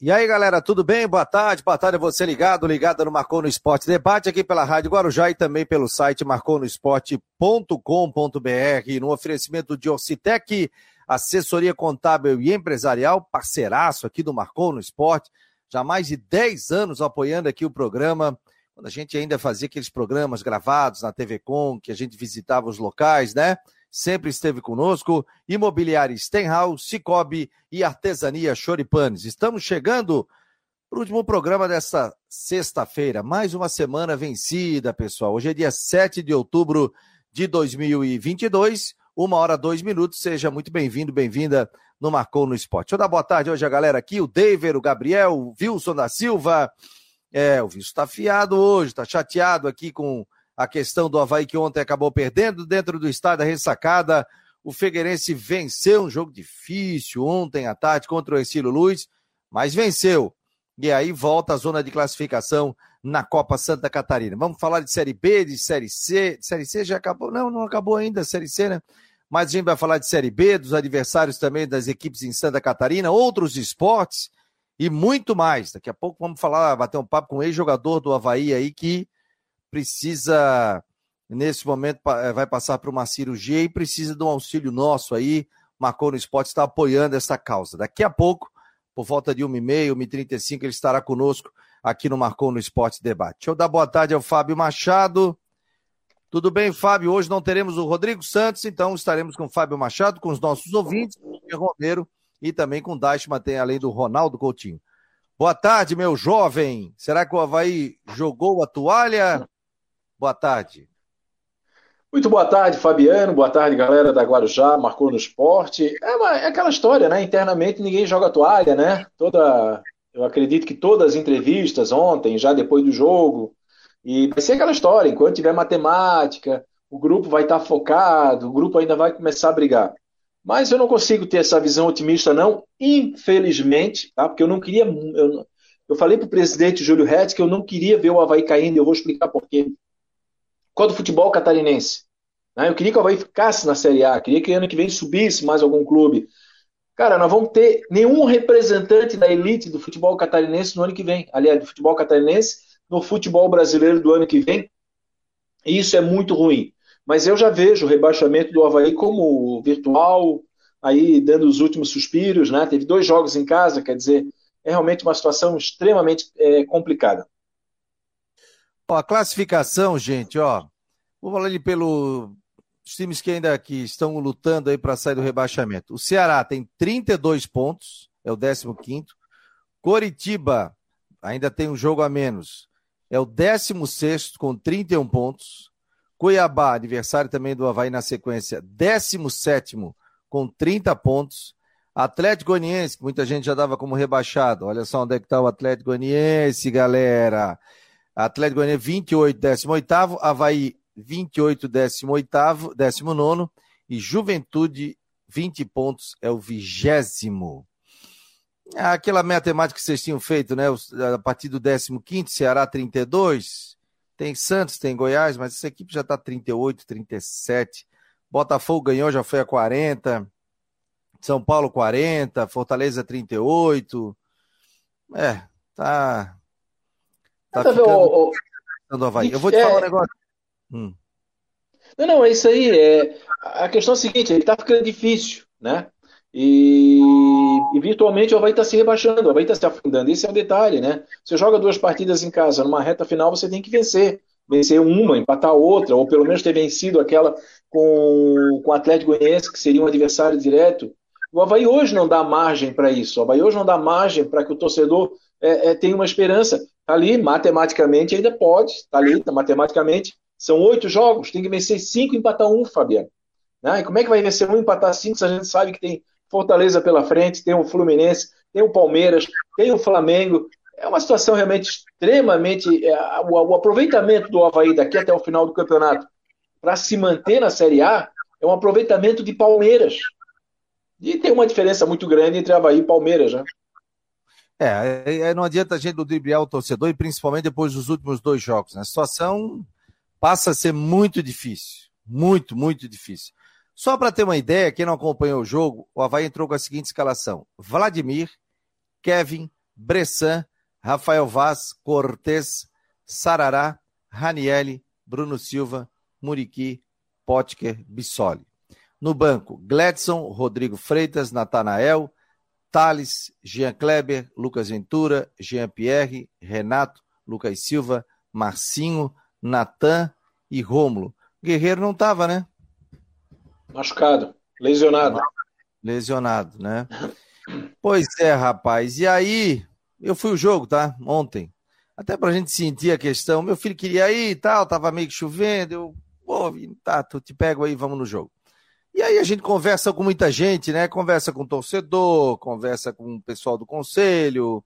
E aí, galera, tudo bem? Boa tarde, boa tarde a você ligado, ligado no Marcou no Esporte Debate, aqui pela Rádio Guarujá e também pelo site marconosport.com.br, no oferecimento de Orcitec, assessoria contábil e empresarial, parceiraço aqui do Marcou no Esporte, já mais de 10 anos apoiando aqui o programa, quando a gente ainda fazia aqueles programas gravados na TV Com, que a gente visitava os locais, né? Sempre esteve conosco. Imobiliária Stenhouse, Cicobi e Artesania Choripanes. Estamos chegando para o último programa desta sexta-feira. Mais uma semana vencida, pessoal. Hoje é dia 7 de outubro de 2022. Uma hora, dois minutos. Seja muito bem-vindo, bem-vinda no Marcou no Esporte. Deixa eu dar boa tarde hoje a galera aqui, o David, o Gabriel, o Wilson da Silva. É, o Wilson está fiado hoje, está chateado aqui com a questão do Havaí que ontem acabou perdendo dentro do estádio da ressacada. O Figueirense venceu um jogo difícil ontem à tarde contra o Ercílio Luiz, mas venceu. E aí volta à zona de classificação na Copa Santa Catarina. Vamos falar de Série B, de Série C. Série C já acabou? Não, não acabou ainda a Série C, né? Mas a gente vai falar de Série B, dos adversários também das equipes em Santa Catarina, outros esportes e muito mais. Daqui a pouco vamos falar, bater um papo com o ex-jogador do Havaí aí que precisa, nesse momento, eh, vai passar por uma cirurgia e precisa de um auxílio nosso aí. Marcou no Esporte está apoiando essa causa. Daqui a pouco, por volta de 1h30, 1h35, ele estará conosco aqui no Marcou no Esporte Debate. Deixa eu dar boa tarde ao Fábio Machado. Tudo bem, Fábio? Hoje não teremos o Rodrigo Santos, então estaremos com o Fábio Machado, com os nossos ouvintes, o Romero e também com o Dashman, tem além do Ronaldo Coutinho. Boa tarde, meu jovem. Será que o Havaí jogou a toalha? Boa tarde. Muito boa tarde, Fabiano. Boa tarde, galera da Guarujá, marcou no esporte. É, uma, é aquela história, né? Internamente ninguém joga toalha, né? Toda, eu acredito que todas as entrevistas ontem, já depois do jogo, e vai ser aquela história. Enquanto tiver matemática, o grupo vai estar focado, o grupo ainda vai começar a brigar. Mas eu não consigo ter essa visão otimista, não, infelizmente, tá? Porque eu não queria. Eu, eu falei para o presidente Júlio Retz que eu não queria ver o Havaí caindo, eu vou explicar por quê qual do futebol catarinense. Né? Eu queria que o Havaí ficasse na Série A, queria que ano que vem subisse mais algum clube. Cara, nós vamos ter nenhum representante da elite do futebol catarinense no ano que vem. Aliás, do futebol catarinense no futebol brasileiro do ano que vem. E isso é muito ruim. Mas eu já vejo o rebaixamento do Havaí como virtual, aí dando os últimos suspiros, né? Teve dois jogos em casa, quer dizer, é realmente uma situação extremamente é, complicada. Ó, a classificação, gente, ó. Vou falar ali pelos times que ainda aqui estão lutando aí para sair do rebaixamento. O Ceará tem 32 pontos, é o 15 Coritiba ainda tem um jogo a menos, é o 16 com 31 pontos. Cuiabá, aniversário também do Havaí na sequência, 17 com 30 pontos. Atlético Goianiense, que muita gente já dava como rebaixado. Olha só onde é que está o Atlético Goianiense, galera. Atlético Goianiense 28, 18 Havaí 28, 18 19 e Juventude 20 pontos é o vigésimo. Aquela matemática que vocês tinham feito, né? A partir do 15 Ceará 32, tem Santos, tem Goiás, mas essa equipe já está 38, 37. Botafogo ganhou, já foi a 40. São Paulo 40, Fortaleza 38. É, tá Tá ficando... o, o... Havaí. Eu vou te é... falar um negócio. Hum. Não, não, é isso aí. É... A questão é a seguinte, ele tá ficando difícil, né? E, e virtualmente o Havaí está se rebaixando, o Havaí está se afundando. Esse é o detalhe, né? Você joga duas partidas em casa, numa reta final você tem que vencer. Vencer uma, empatar outra, ou pelo menos ter vencido aquela com, com o Atlético Goianiense, que seria um adversário direto. O Havaí hoje não dá margem para isso. O Havaí hoje não dá margem para que o torcedor é, é, tenha uma esperança. Tá ali, matematicamente ainda pode, tá ali, tá, matematicamente. São oito jogos, tem que vencer cinco e empatar um, Fabiano. Né? E como é que vai vencer um e empatar cinco se a gente sabe que tem Fortaleza pela frente, tem o Fluminense, tem o Palmeiras, tem o Flamengo. É uma situação realmente extremamente. É, o, o, aproveitamento do Havaí daqui até o final do campeonato para se manter na Série A é um aproveitamento de Palmeiras. E tem uma diferença muito grande entre Havaí e Palmeiras, né? É, não adianta a gente ludibriar o torcedor, e principalmente depois dos últimos dois jogos. Né? A situação passa a ser muito difícil. Muito, muito difícil. Só para ter uma ideia, quem não acompanhou o jogo, o Havaí entrou com a seguinte escalação: Vladimir, Kevin, Bressan, Rafael Vaz, Cortez, Sarará, Ranielli, Bruno Silva, Muriqui, Potker, Bissoli. No banco, Gledson, Rodrigo Freitas, Natanael, Thales, Jean Kleber, Lucas Ventura, Jean Pierre, Renato, Lucas Silva, Marcinho, Natan e Rômulo. Guerreiro não estava, né? Machucado, lesionado. Lesionado, né? pois é, rapaz. E aí, eu fui o jogo, tá? Ontem. Até pra gente sentir a questão. Meu filho queria ir e tal, tava meio que chovendo. Eu, pô, tá, tu te pego aí, vamos no jogo. E aí a gente conversa com muita gente, né? Conversa com o torcedor, conversa com o pessoal do conselho.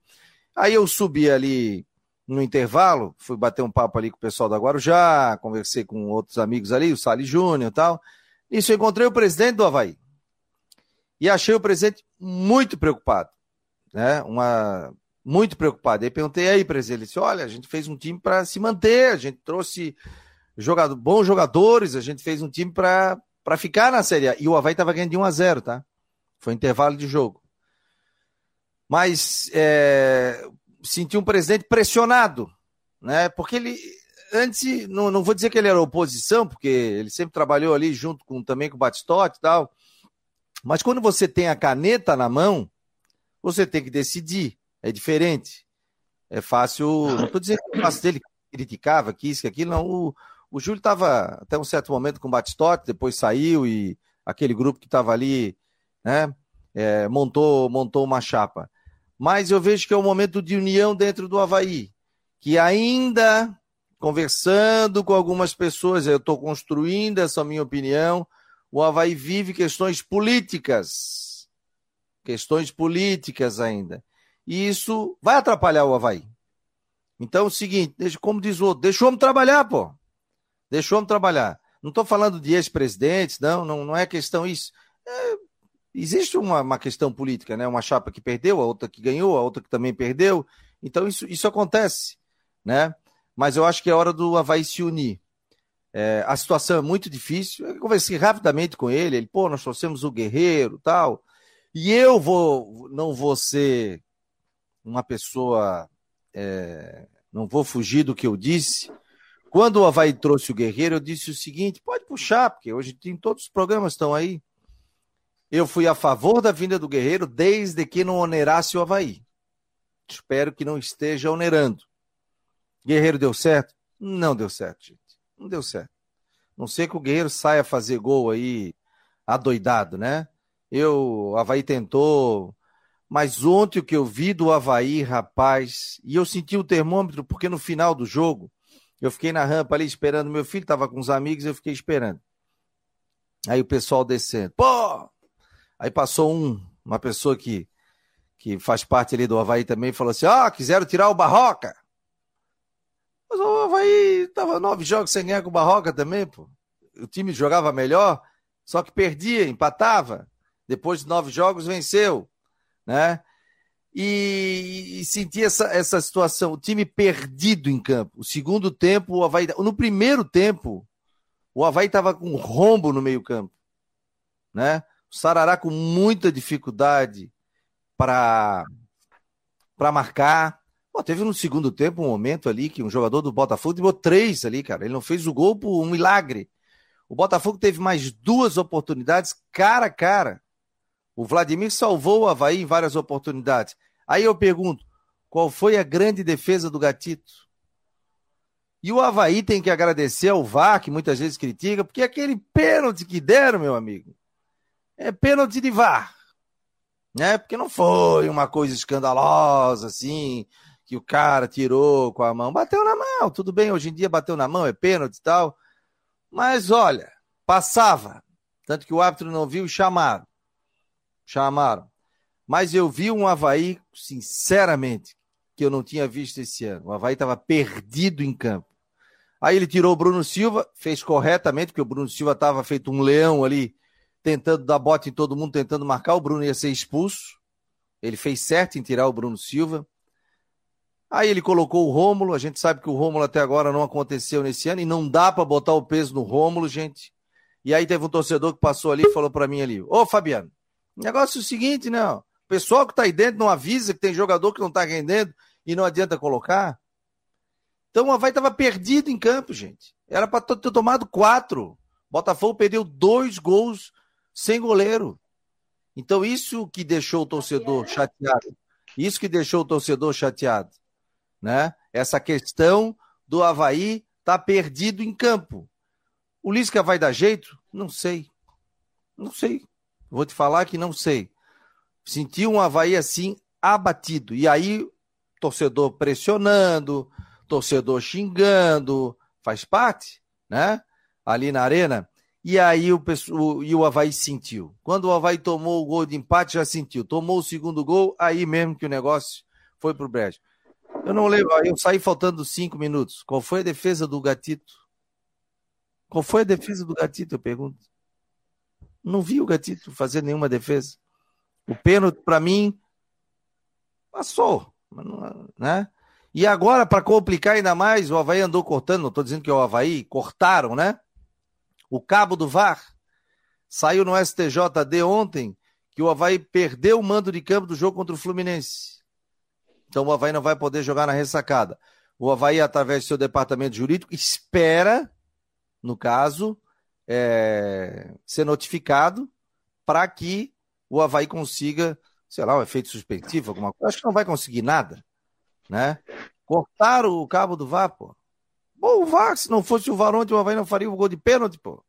Aí eu subi ali no intervalo, fui bater um papo ali com o pessoal da Guarujá, conversei com outros amigos ali, o Sali Júnior e tal. Isso, eu encontrei o presidente do Havaí. E achei o presidente muito preocupado, né? Uma muito preocupado. Aí perguntei aí, presidente, ele disse: "Olha, a gente fez um time para se manter, a gente trouxe jogador, bons jogadores, a gente fez um time para para ficar na Série A. E o Havaí estava ganhando de 1 a 0, tá? Foi intervalo de jogo. Mas é, senti um presidente pressionado, né? Porque ele antes, não, não vou dizer que ele era oposição, porque ele sempre trabalhou ali junto com também com o Batistote e tal. Mas quando você tem a caneta na mão, você tem que decidir. É diferente. É fácil. Não estou dizendo que é fácil dele criticava, que isso, que aquilo, não. O, o Júlio estava até um certo momento com o Batistote, depois saiu e aquele grupo que estava ali, né, é, montou, montou uma chapa. Mas eu vejo que é um momento de união dentro do Havaí, que ainda conversando com algumas pessoas, eu estou construindo essa minha opinião, o Havaí vive questões políticas. Questões políticas ainda. E isso vai atrapalhar o Havaí. Então é o seguinte, deixa, como diz o outro, deixa o homem trabalhar, pô. Deixa o homem trabalhar. Não estou falando de ex-presidentes, não, não, não é questão isso. É, existe uma, uma questão política, né? Uma chapa que perdeu, a outra que ganhou, a outra que também perdeu. Então isso, isso acontece, né? Mas eu acho que é hora do Havaí se unir. É, a situação é muito difícil. Eu conversei rapidamente com ele. Ele, pô, nós trouxemos o guerreiro tal. E eu vou, não vou ser uma pessoa, é, não vou fugir do que eu disse, quando o Havaí trouxe o Guerreiro, eu disse o seguinte: pode puxar, porque hoje tem todos os programas estão aí. Eu fui a favor da vinda do Guerreiro desde que não onerasse o Havaí. Espero que não esteja onerando. Guerreiro deu certo? Não deu certo, gente. Não deu certo. Não sei que o Guerreiro saia fazer gol aí adoidado, né? Eu, o Havaí tentou, mas ontem o que eu vi do Havaí, rapaz, e eu senti o termômetro, porque no final do jogo, eu fiquei na rampa ali esperando meu filho, tava com os amigos, eu fiquei esperando. Aí o pessoal descendo. Pô! Aí passou um, uma pessoa que, que faz parte ali do Havaí também, falou assim: ó, quiseram tirar o Barroca. Mas o Havaí tava nove jogos sem ganhar com o Barroca também, pô. O time jogava melhor, só que perdia, empatava. Depois de nove jogos, venceu, né? E, e senti essa, essa situação, o time perdido em campo. O segundo tempo, o Havaí. No primeiro tempo, o Havaí estava com rombo no meio-campo. Né? O Sarará com muita dificuldade para marcar. Pô, teve no segundo tempo um momento ali que um jogador do Botafogo deu três ali, cara. Ele não fez o gol por um milagre. O Botafogo teve mais duas oportunidades cara a cara. O Vladimir salvou o Havaí em várias oportunidades. Aí eu pergunto, qual foi a grande defesa do Gatito? E o Havaí tem que agradecer ao VAR, que muitas vezes critica, porque aquele pênalti que deram, meu amigo, é pênalti de VAR. Né? Porque não foi uma coisa escandalosa, assim, que o cara tirou com a mão. Bateu na mão, tudo bem, hoje em dia bateu na mão, é pênalti e tal. Mas olha, passava. Tanto que o árbitro não viu e chamaram chamaram. Mas eu vi um Havaí, sinceramente, que eu não tinha visto esse ano. O Havaí estava perdido em campo. Aí ele tirou o Bruno Silva, fez corretamente, porque o Bruno Silva estava feito um leão ali, tentando dar bote em todo mundo, tentando marcar. O Bruno ia ser expulso. Ele fez certo em tirar o Bruno Silva. Aí ele colocou o Rômulo. A gente sabe que o Rômulo até agora não aconteceu nesse ano e não dá para botar o peso no Rômulo, gente. E aí teve um torcedor que passou ali e falou para mim ali: Ô Fabiano, o negócio é o seguinte, né? O pessoal que está aí dentro não avisa que tem jogador que não está rendendo e não adianta colocar. Então o Havaí estava perdido em campo, gente. Era para ter tomado quatro. Botafogo perdeu dois gols sem goleiro. Então isso que deixou o torcedor chateado. Isso que deixou o torcedor chateado, né? Essa questão do Havaí tá perdido em campo. O Lisca vai dar jeito? Não sei. Não sei. Vou te falar que não sei. Senti um Havaí assim abatido. E aí, torcedor pressionando, torcedor xingando, faz parte, né? Ali na arena. E aí o, o, e o Havaí sentiu. Quando o Havaí tomou o gol de empate, já sentiu. Tomou o segundo gol, aí mesmo que o negócio foi pro brejo. Eu não lembro, eu saí faltando cinco minutos. Qual foi a defesa do Gatito? Qual foi a defesa do Gatito, eu pergunto? Não vi o Gatito fazer nenhuma defesa. O pênalti, para mim, passou. Né? E agora, para complicar ainda mais, o Havaí andou cortando, não estou dizendo que é o Havaí, cortaram, né? O cabo do VAR saiu no STJD ontem que o Havaí perdeu o mando de campo do jogo contra o Fluminense. Então o Havaí não vai poder jogar na ressacada. O Havaí, através do seu departamento jurídico, espera, no caso, é, ser notificado para que o Havaí consiga, sei lá, um efeito suspensivo, alguma coisa. Acho que não vai conseguir nada, né? Cortaram o cabo do VAR, pô. Bom, o VAR, se não fosse o VAR ontem, o Havaí não faria o gol de pênalti, pô.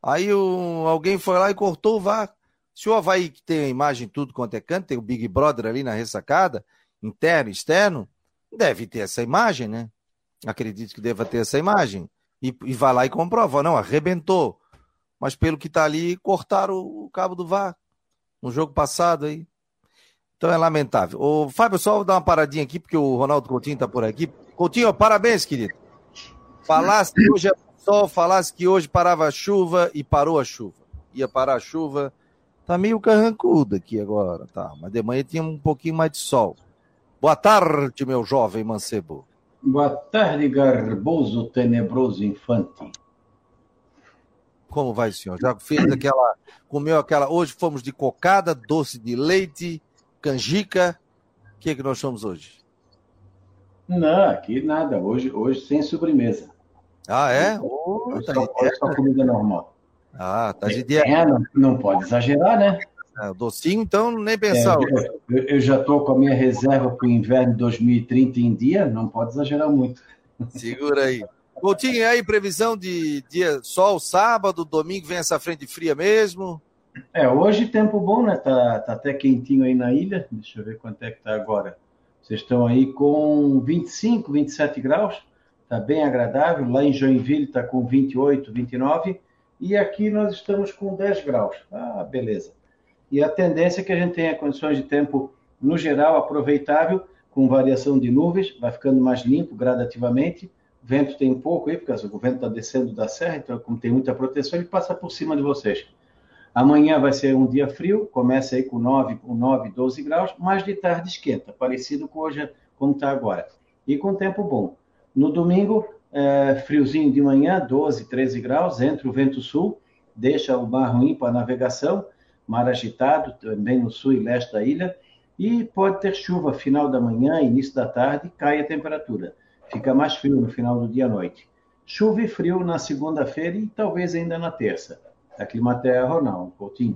Aí o, alguém foi lá e cortou o VAR. Se o Havaí que tem a imagem tudo quanto é canto, tem o Big Brother ali na ressacada, interno, externo, deve ter essa imagem, né? Acredito que deva ter essa imagem. E, e vai lá e comprova. Não, arrebentou. Mas pelo que tá ali, cortaram o, o cabo do VAR no jogo passado aí. Então é lamentável. Ô, Fábio, só dar uma paradinha aqui, porque o Ronaldo Coutinho tá por aqui. Coutinho, parabéns, querido. Falasse que hoje é sol, falasse que hoje parava a chuva e parou a chuva. Ia parar a chuva. Tá meio carrancudo aqui agora, tá? Mas de manhã tinha um pouquinho mais de sol. Boa tarde, meu jovem mancebo. Boa tarde, garboso, tenebroso infante. Como vai, senhor? Já fez aquela. Comeu aquela. Hoje fomos de cocada, doce de leite, canjica. O que, é que nós somos hoje? Não, aqui nada. Hoje, hoje sem sobremesa. Ah, é? Hoje só, hoje só comida normal. Ah, tá de dia. É, não, não pode exagerar, né? É, docinho, então, nem pensar. É, eu, eu, já estou com a minha reserva para o inverno 2030 em dia, não pode exagerar muito. Segura aí. Coutinho, e aí, previsão de dia sol, sábado, domingo vem essa frente fria mesmo? É, hoje tempo bom, né? Tá, tá até quentinho aí na ilha. Deixa eu ver quanto é que tá agora. Vocês estão aí com 25, 27 graus, está bem agradável. Lá em Joinville está com 28, 29 e aqui nós estamos com 10 graus. Ah, beleza. E a tendência é que a gente tenha condições de tempo, no geral, aproveitável, com variação de nuvens, vai ficando mais limpo gradativamente. O vento tem pouco aí, porque o vento está descendo da serra, então, como tem muita proteção, ele passa por cima de vocês. Amanhã vai ser um dia frio, começa aí com 9, com 9 12 graus, mas de tarde esquenta, parecido com hoje, como está agora. E com tempo bom. No domingo, é, friozinho de manhã, 12, 13 graus, entra o vento sul, deixa o mar ruim para navegação, mar agitado também no sul e leste da ilha, e pode ter chuva final da manhã, início da tarde, cai a temperatura. Fica mais frio no final do dia à noite. Chuva e frio na segunda-feira e talvez ainda na terça. A Climaterra, Ronaldo, Coutinho.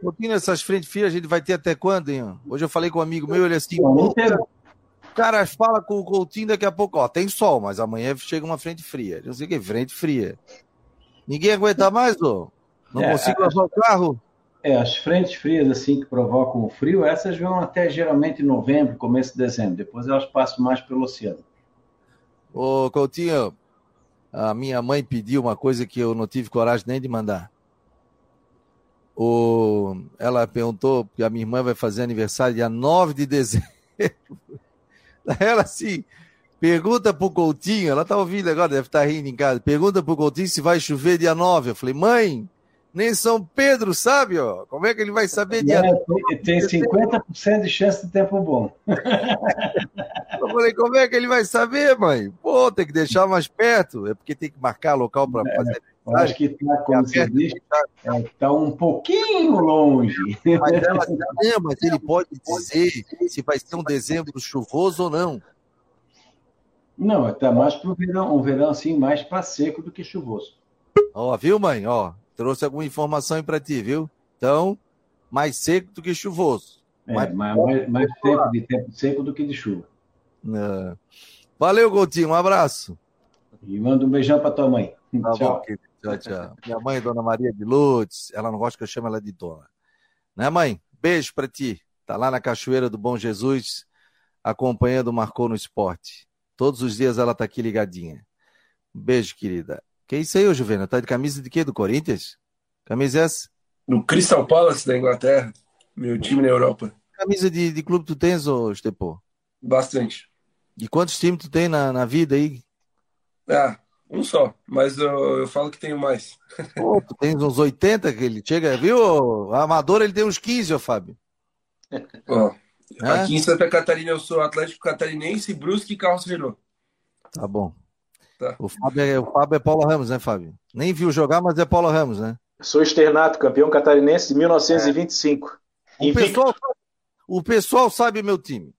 Coutinho, essas frente frias a gente vai ter até quando, hein? Hoje eu falei com um amigo meu, ele assim, o cara fala com o Coutinho daqui a pouco, ó, tem sol, mas amanhã chega uma frente fria. Não sei o que, frente fria. Ninguém aguenta mais, ô? Não é, consigo lavar o carro? É, as frentes frias, assim, que provocam o frio, essas vão até geralmente novembro, começo de dezembro. Depois elas passam mais pelo oceano. Ô, Coutinho, a minha mãe pediu uma coisa que eu não tive coragem nem de mandar. O, ela perguntou, porque a minha irmã vai fazer aniversário dia 9 de dezembro. Ela assim, pergunta pro Coutinho, ela tá ouvindo agora, deve estar tá rindo em casa. Pergunta pro Coutinho se vai chover dia 9. Eu falei, mãe, nem São Pedro sabe, ó. Como é que ele vai saber dia é, 9? Tem 50% de chance de tempo bom. Eu falei, como é que ele vai saber, mãe? Pô, tem que deixar mais perto. É porque tem que marcar local para é. fazer acho que está, como diz, está é, um pouquinho longe. Mas, ela, não, mas ele pode dizer se vai ser um dezembro chuvoso ou não. Não, está mais para o verão, um verão assim, mais para seco do que chuvoso. Ó, viu, mãe? Ó, trouxe alguma informação aí para ti, viu? Então, mais seco do que chuvoso. É, mais, mais, mais tempo de tempo seco do que de chuva. É. Valeu, Coutinho, um abraço. E manda um beijão para tua mãe. Tá tchau. Bom, tchau, tchau. Minha mãe, Dona Maria de Lourdes, ela não gosta que eu chame ela de dona. Né, mãe? Beijo para ti. Tá lá na Cachoeira do Bom Jesus, acompanhando o Marcou no Esporte. Todos os dias ela tá aqui ligadinha. Beijo, querida. Que isso aí, ô Juvena? Tá de camisa de quê? Do Corinthians? Camisa essa? No Crystal Palace da Inglaterra. Meu time na Europa. Camisa de, de clube tu tens, ô Estepô? Bastante. E quantos times tu tem na, na vida aí? Ah, um só, mas eu, eu falo que tenho mais. Pô, tu tens uns 80 que ele chega, viu? O Amador ele tem uns 15, ô Fábio. Ó, é? aqui em Santa Catarina eu sou Atlético Catarinense, Brusque e Carlos Renault. Tá bom. Tá. O, Fábio é, o Fábio é Paulo Ramos, né, Fábio? Nem viu jogar, mas é Paulo Ramos, né? Sou externato, campeão catarinense de 1925. É. O, pessoal, o pessoal sabe meu time.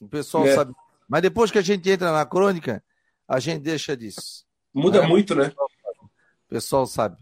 O pessoal é. sabe. Mas depois que a gente entra na crônica, a gente deixa disso. Muda né? muito, né? O pessoal sabe.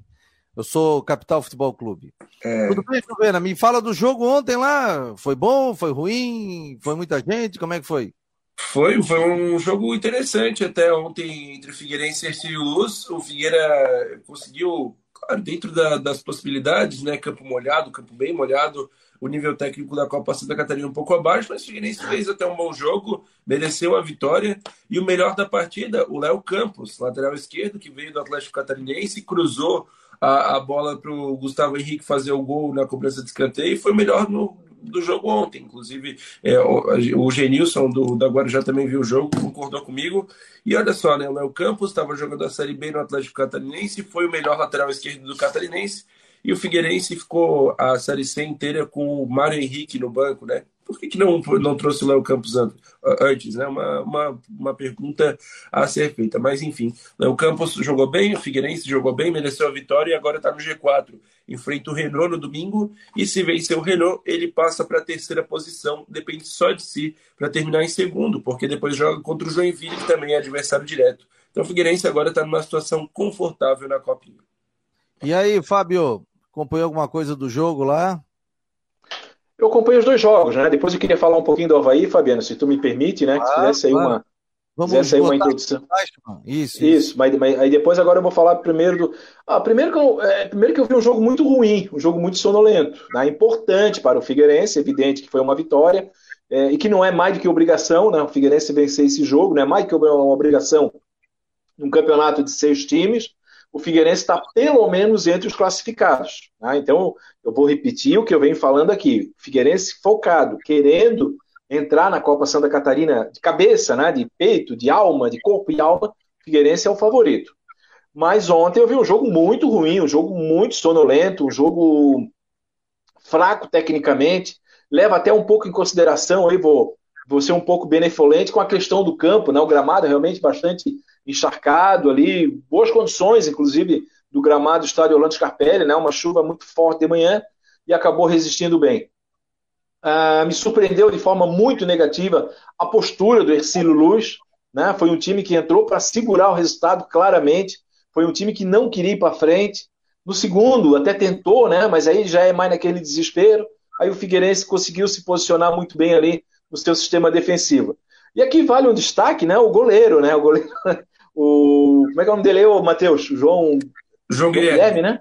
Eu sou Capital Futebol Clube. É... Tudo bem, Silvana? Me fala do jogo ontem lá. Foi bom? Foi ruim? Foi muita gente? Como é que foi? Foi, foi um jogo interessante até ontem entre Figueirense e Luz. O Figueira conseguiu, claro, dentro da, das possibilidades, né? Campo molhado, campo bem molhado, o nível técnico da Copa Santa Catarina um pouco abaixo, mas o Figueirense fez até um bom jogo, mereceu a vitória. E o melhor da partida, o Léo Campos, lateral esquerdo, que veio do Atlético Catarinense, cruzou a, a bola para o Gustavo Henrique fazer o gol na cobrança de escanteio e foi o melhor no, do jogo ontem. Inclusive, é, o, o Genilson do, da Guarujá também viu o jogo, concordou comigo. E olha só, né, o Léo Campos estava jogando a Série B no Atlético Catarinense, foi o melhor lateral esquerdo do Catarinense e o Figueirense ficou a Série C inteira com o Mário Henrique no banco, né? Por que, que não, não trouxe o Léo Campos antes? Né? Uma, uma, uma pergunta a ser feita. Mas, enfim, Léo Campos jogou bem, o Figueirense jogou bem, mereceu a vitória e agora está no G4. Enfrenta o Renault no domingo e, se vencer o Renault, ele passa para a terceira posição. Depende só de si para terminar em segundo, porque depois joga contra o Joinville, que também é adversário direto. Então, o Figueirense agora está numa situação confortável na Copinha. E aí, Fábio, Acompanhou alguma coisa do jogo lá? Eu acompanhei os dois jogos, né? Depois eu queria falar um pouquinho do Havaí, Fabiano, se tu me permite, né? Ah, se fizesse aí uma, Vamos aí uma introdução. Isso, isso. isso mas, mas, aí depois agora eu vou falar primeiro do. Ah, primeiro que, eu, é, primeiro que eu vi um jogo muito ruim, um jogo muito sonolento. Né? Importante para o Figueirense, evidente que foi uma vitória, é, e que não é mais do que obrigação, né? O Figueirense vencer esse jogo, não é mais do que uma obrigação num campeonato de seis times o Figueirense está pelo menos entre os classificados. Né? Então, eu vou repetir o que eu venho falando aqui. Figueirense focado, querendo entrar na Copa Santa Catarina de cabeça, né? de peito, de alma, de corpo e alma, Figueirense é o favorito. Mas ontem eu vi um jogo muito ruim, um jogo muito sonolento, um jogo fraco tecnicamente, leva até um pouco em consideração, aí vou, vou ser um pouco benevolente com a questão do campo, né? o gramado é realmente bastante encharcado ali, boas condições, inclusive, do gramado do estádio Orlando Scarpelli, né? Uma chuva muito forte de manhã e acabou resistindo bem. Ah, me surpreendeu de forma muito negativa a postura do Ercílio Luz, né? Foi um time que entrou para segurar o resultado claramente, foi um time que não queria ir para frente. No segundo, até tentou, né? Mas aí já é mais naquele desespero. Aí o Figueirense conseguiu se posicionar muito bem ali no seu sistema defensivo. E aqui vale um destaque, né? O goleiro, né? O goleiro o, como é que é o nome dele Matheus? João, João Guilherme. Guilherme, né?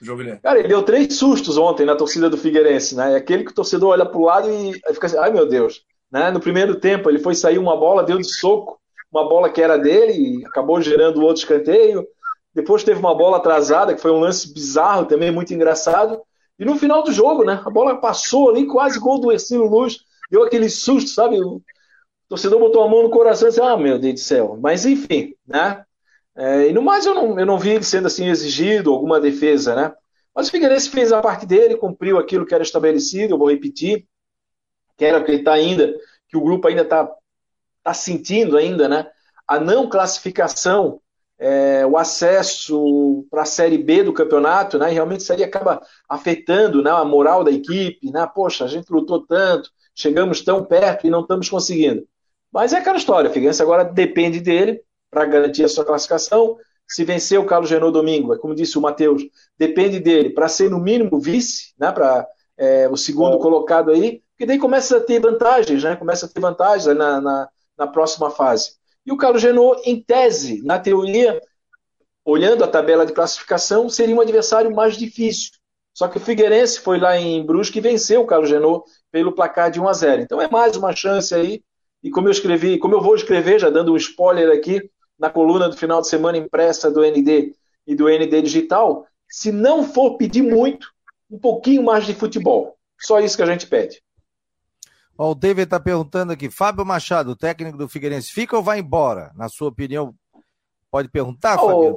João Guilherme. Cara, ele deu três sustos ontem na torcida do Figueirense, né? É aquele que o torcedor olha pro lado e fica assim, ai meu Deus. Né? No primeiro tempo, ele foi sair uma bola, deu de soco, uma bola que era dele e acabou gerando outro escanteio. Depois teve uma bola atrasada, que foi um lance bizarro também, muito engraçado. E no final do jogo, né? A bola passou ali, quase gol do Ercílio Luz, deu aquele susto, sabe? o torcedor botou a mão no coração e disse, ah, meu Deus do céu. Mas enfim, né? É, e no mais eu não, eu não vi ele sendo assim exigido, alguma defesa, né? Mas o Figueirense fez a parte dele, cumpriu aquilo que era estabelecido, eu vou repetir. Quero acreditar ainda que o grupo ainda está tá sentindo ainda, né? A não classificação é, o acesso para a Série B do campeonato, né? E realmente isso aí acaba afetando né, a moral da equipe, né? Poxa, a gente lutou tanto, chegamos tão perto e não estamos conseguindo. Mas é aquela história, o Figueirense agora depende dele para garantir a sua classificação. Se vencer o Carlos Renault domingo, é como disse o Matheus, depende dele para ser no mínimo vice, né? Para é, o segundo colocado aí, porque daí começa a ter vantagens, né? Começa a ter vantagens na, na, na próxima fase. E o Carlos Renault, em tese, na teoria, olhando a tabela de classificação, seria um adversário mais difícil. Só que o Figueirense foi lá em Brusque e venceu o Carlos Renault pelo placar de 1 a 0. Então é mais uma chance aí. E como eu escrevi, como eu vou escrever, já dando um spoiler aqui, na coluna do final de semana impressa do ND e do ND Digital, se não for pedir muito, um pouquinho mais de futebol. Só isso que a gente pede. Ó, o David está perguntando aqui, Fábio Machado, técnico do Figueirense, fica ou vai embora? Na sua opinião, pode perguntar, Fábio?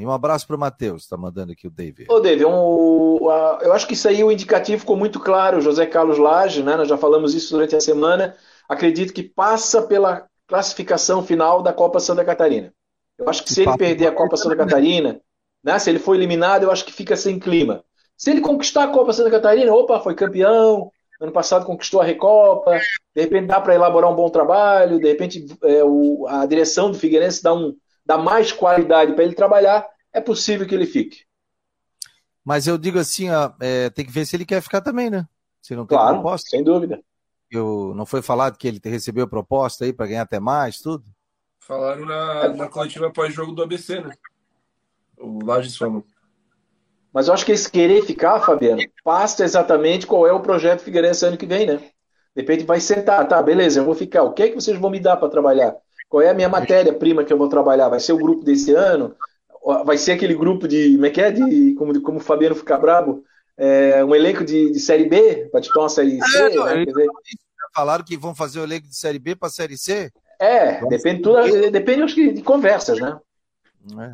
E um abraço para o Matheus, está mandando aqui o David. Ô, David, um, eu acho que isso aí, o indicativo ficou muito claro, José Carlos Lage, né, nós já falamos isso durante a semana, acredito que passa pela classificação final da Copa Santa Catarina. Eu acho que se ele perder a Copa Santa Catarina, né, se ele for eliminado, eu acho que fica sem clima. Se ele conquistar a Copa Santa Catarina, opa, foi campeão, ano passado conquistou a Recopa, de repente dá para elaborar um bom trabalho, de repente é, o, a direção do Figueirense dá, um, dá mais qualidade para ele trabalhar, é possível que ele fique. Mas eu digo assim, ó, é, tem que ver se ele quer ficar também, né? Se não tem claro, proposta. Sem dúvida. Eu, não foi falado que ele recebeu proposta aí para ganhar até mais, tudo? Falaram na, na coletiva pós-jogo do ABC, né? O Lages falou. Mas eu acho que esse querer ficar, Fabiano, passa exatamente qual é o projeto Figueirense ano que vem, né? De repente vai sentar, tá, beleza, eu vou ficar. O que é que vocês vão me dar para trabalhar? Qual é a minha matéria-prima que eu vou trabalhar? Vai ser o grupo desse ano? Vai ser aquele grupo de. Como é que é? De, como, como o Fabiano ficar brabo? É, um elenco de, de Série B para te tomar uma Série C? É, não, né? dizer... Falaram que vão fazer o elenco de Série B para Série C? É, depende, tudo, depende acho que, de conversas, né?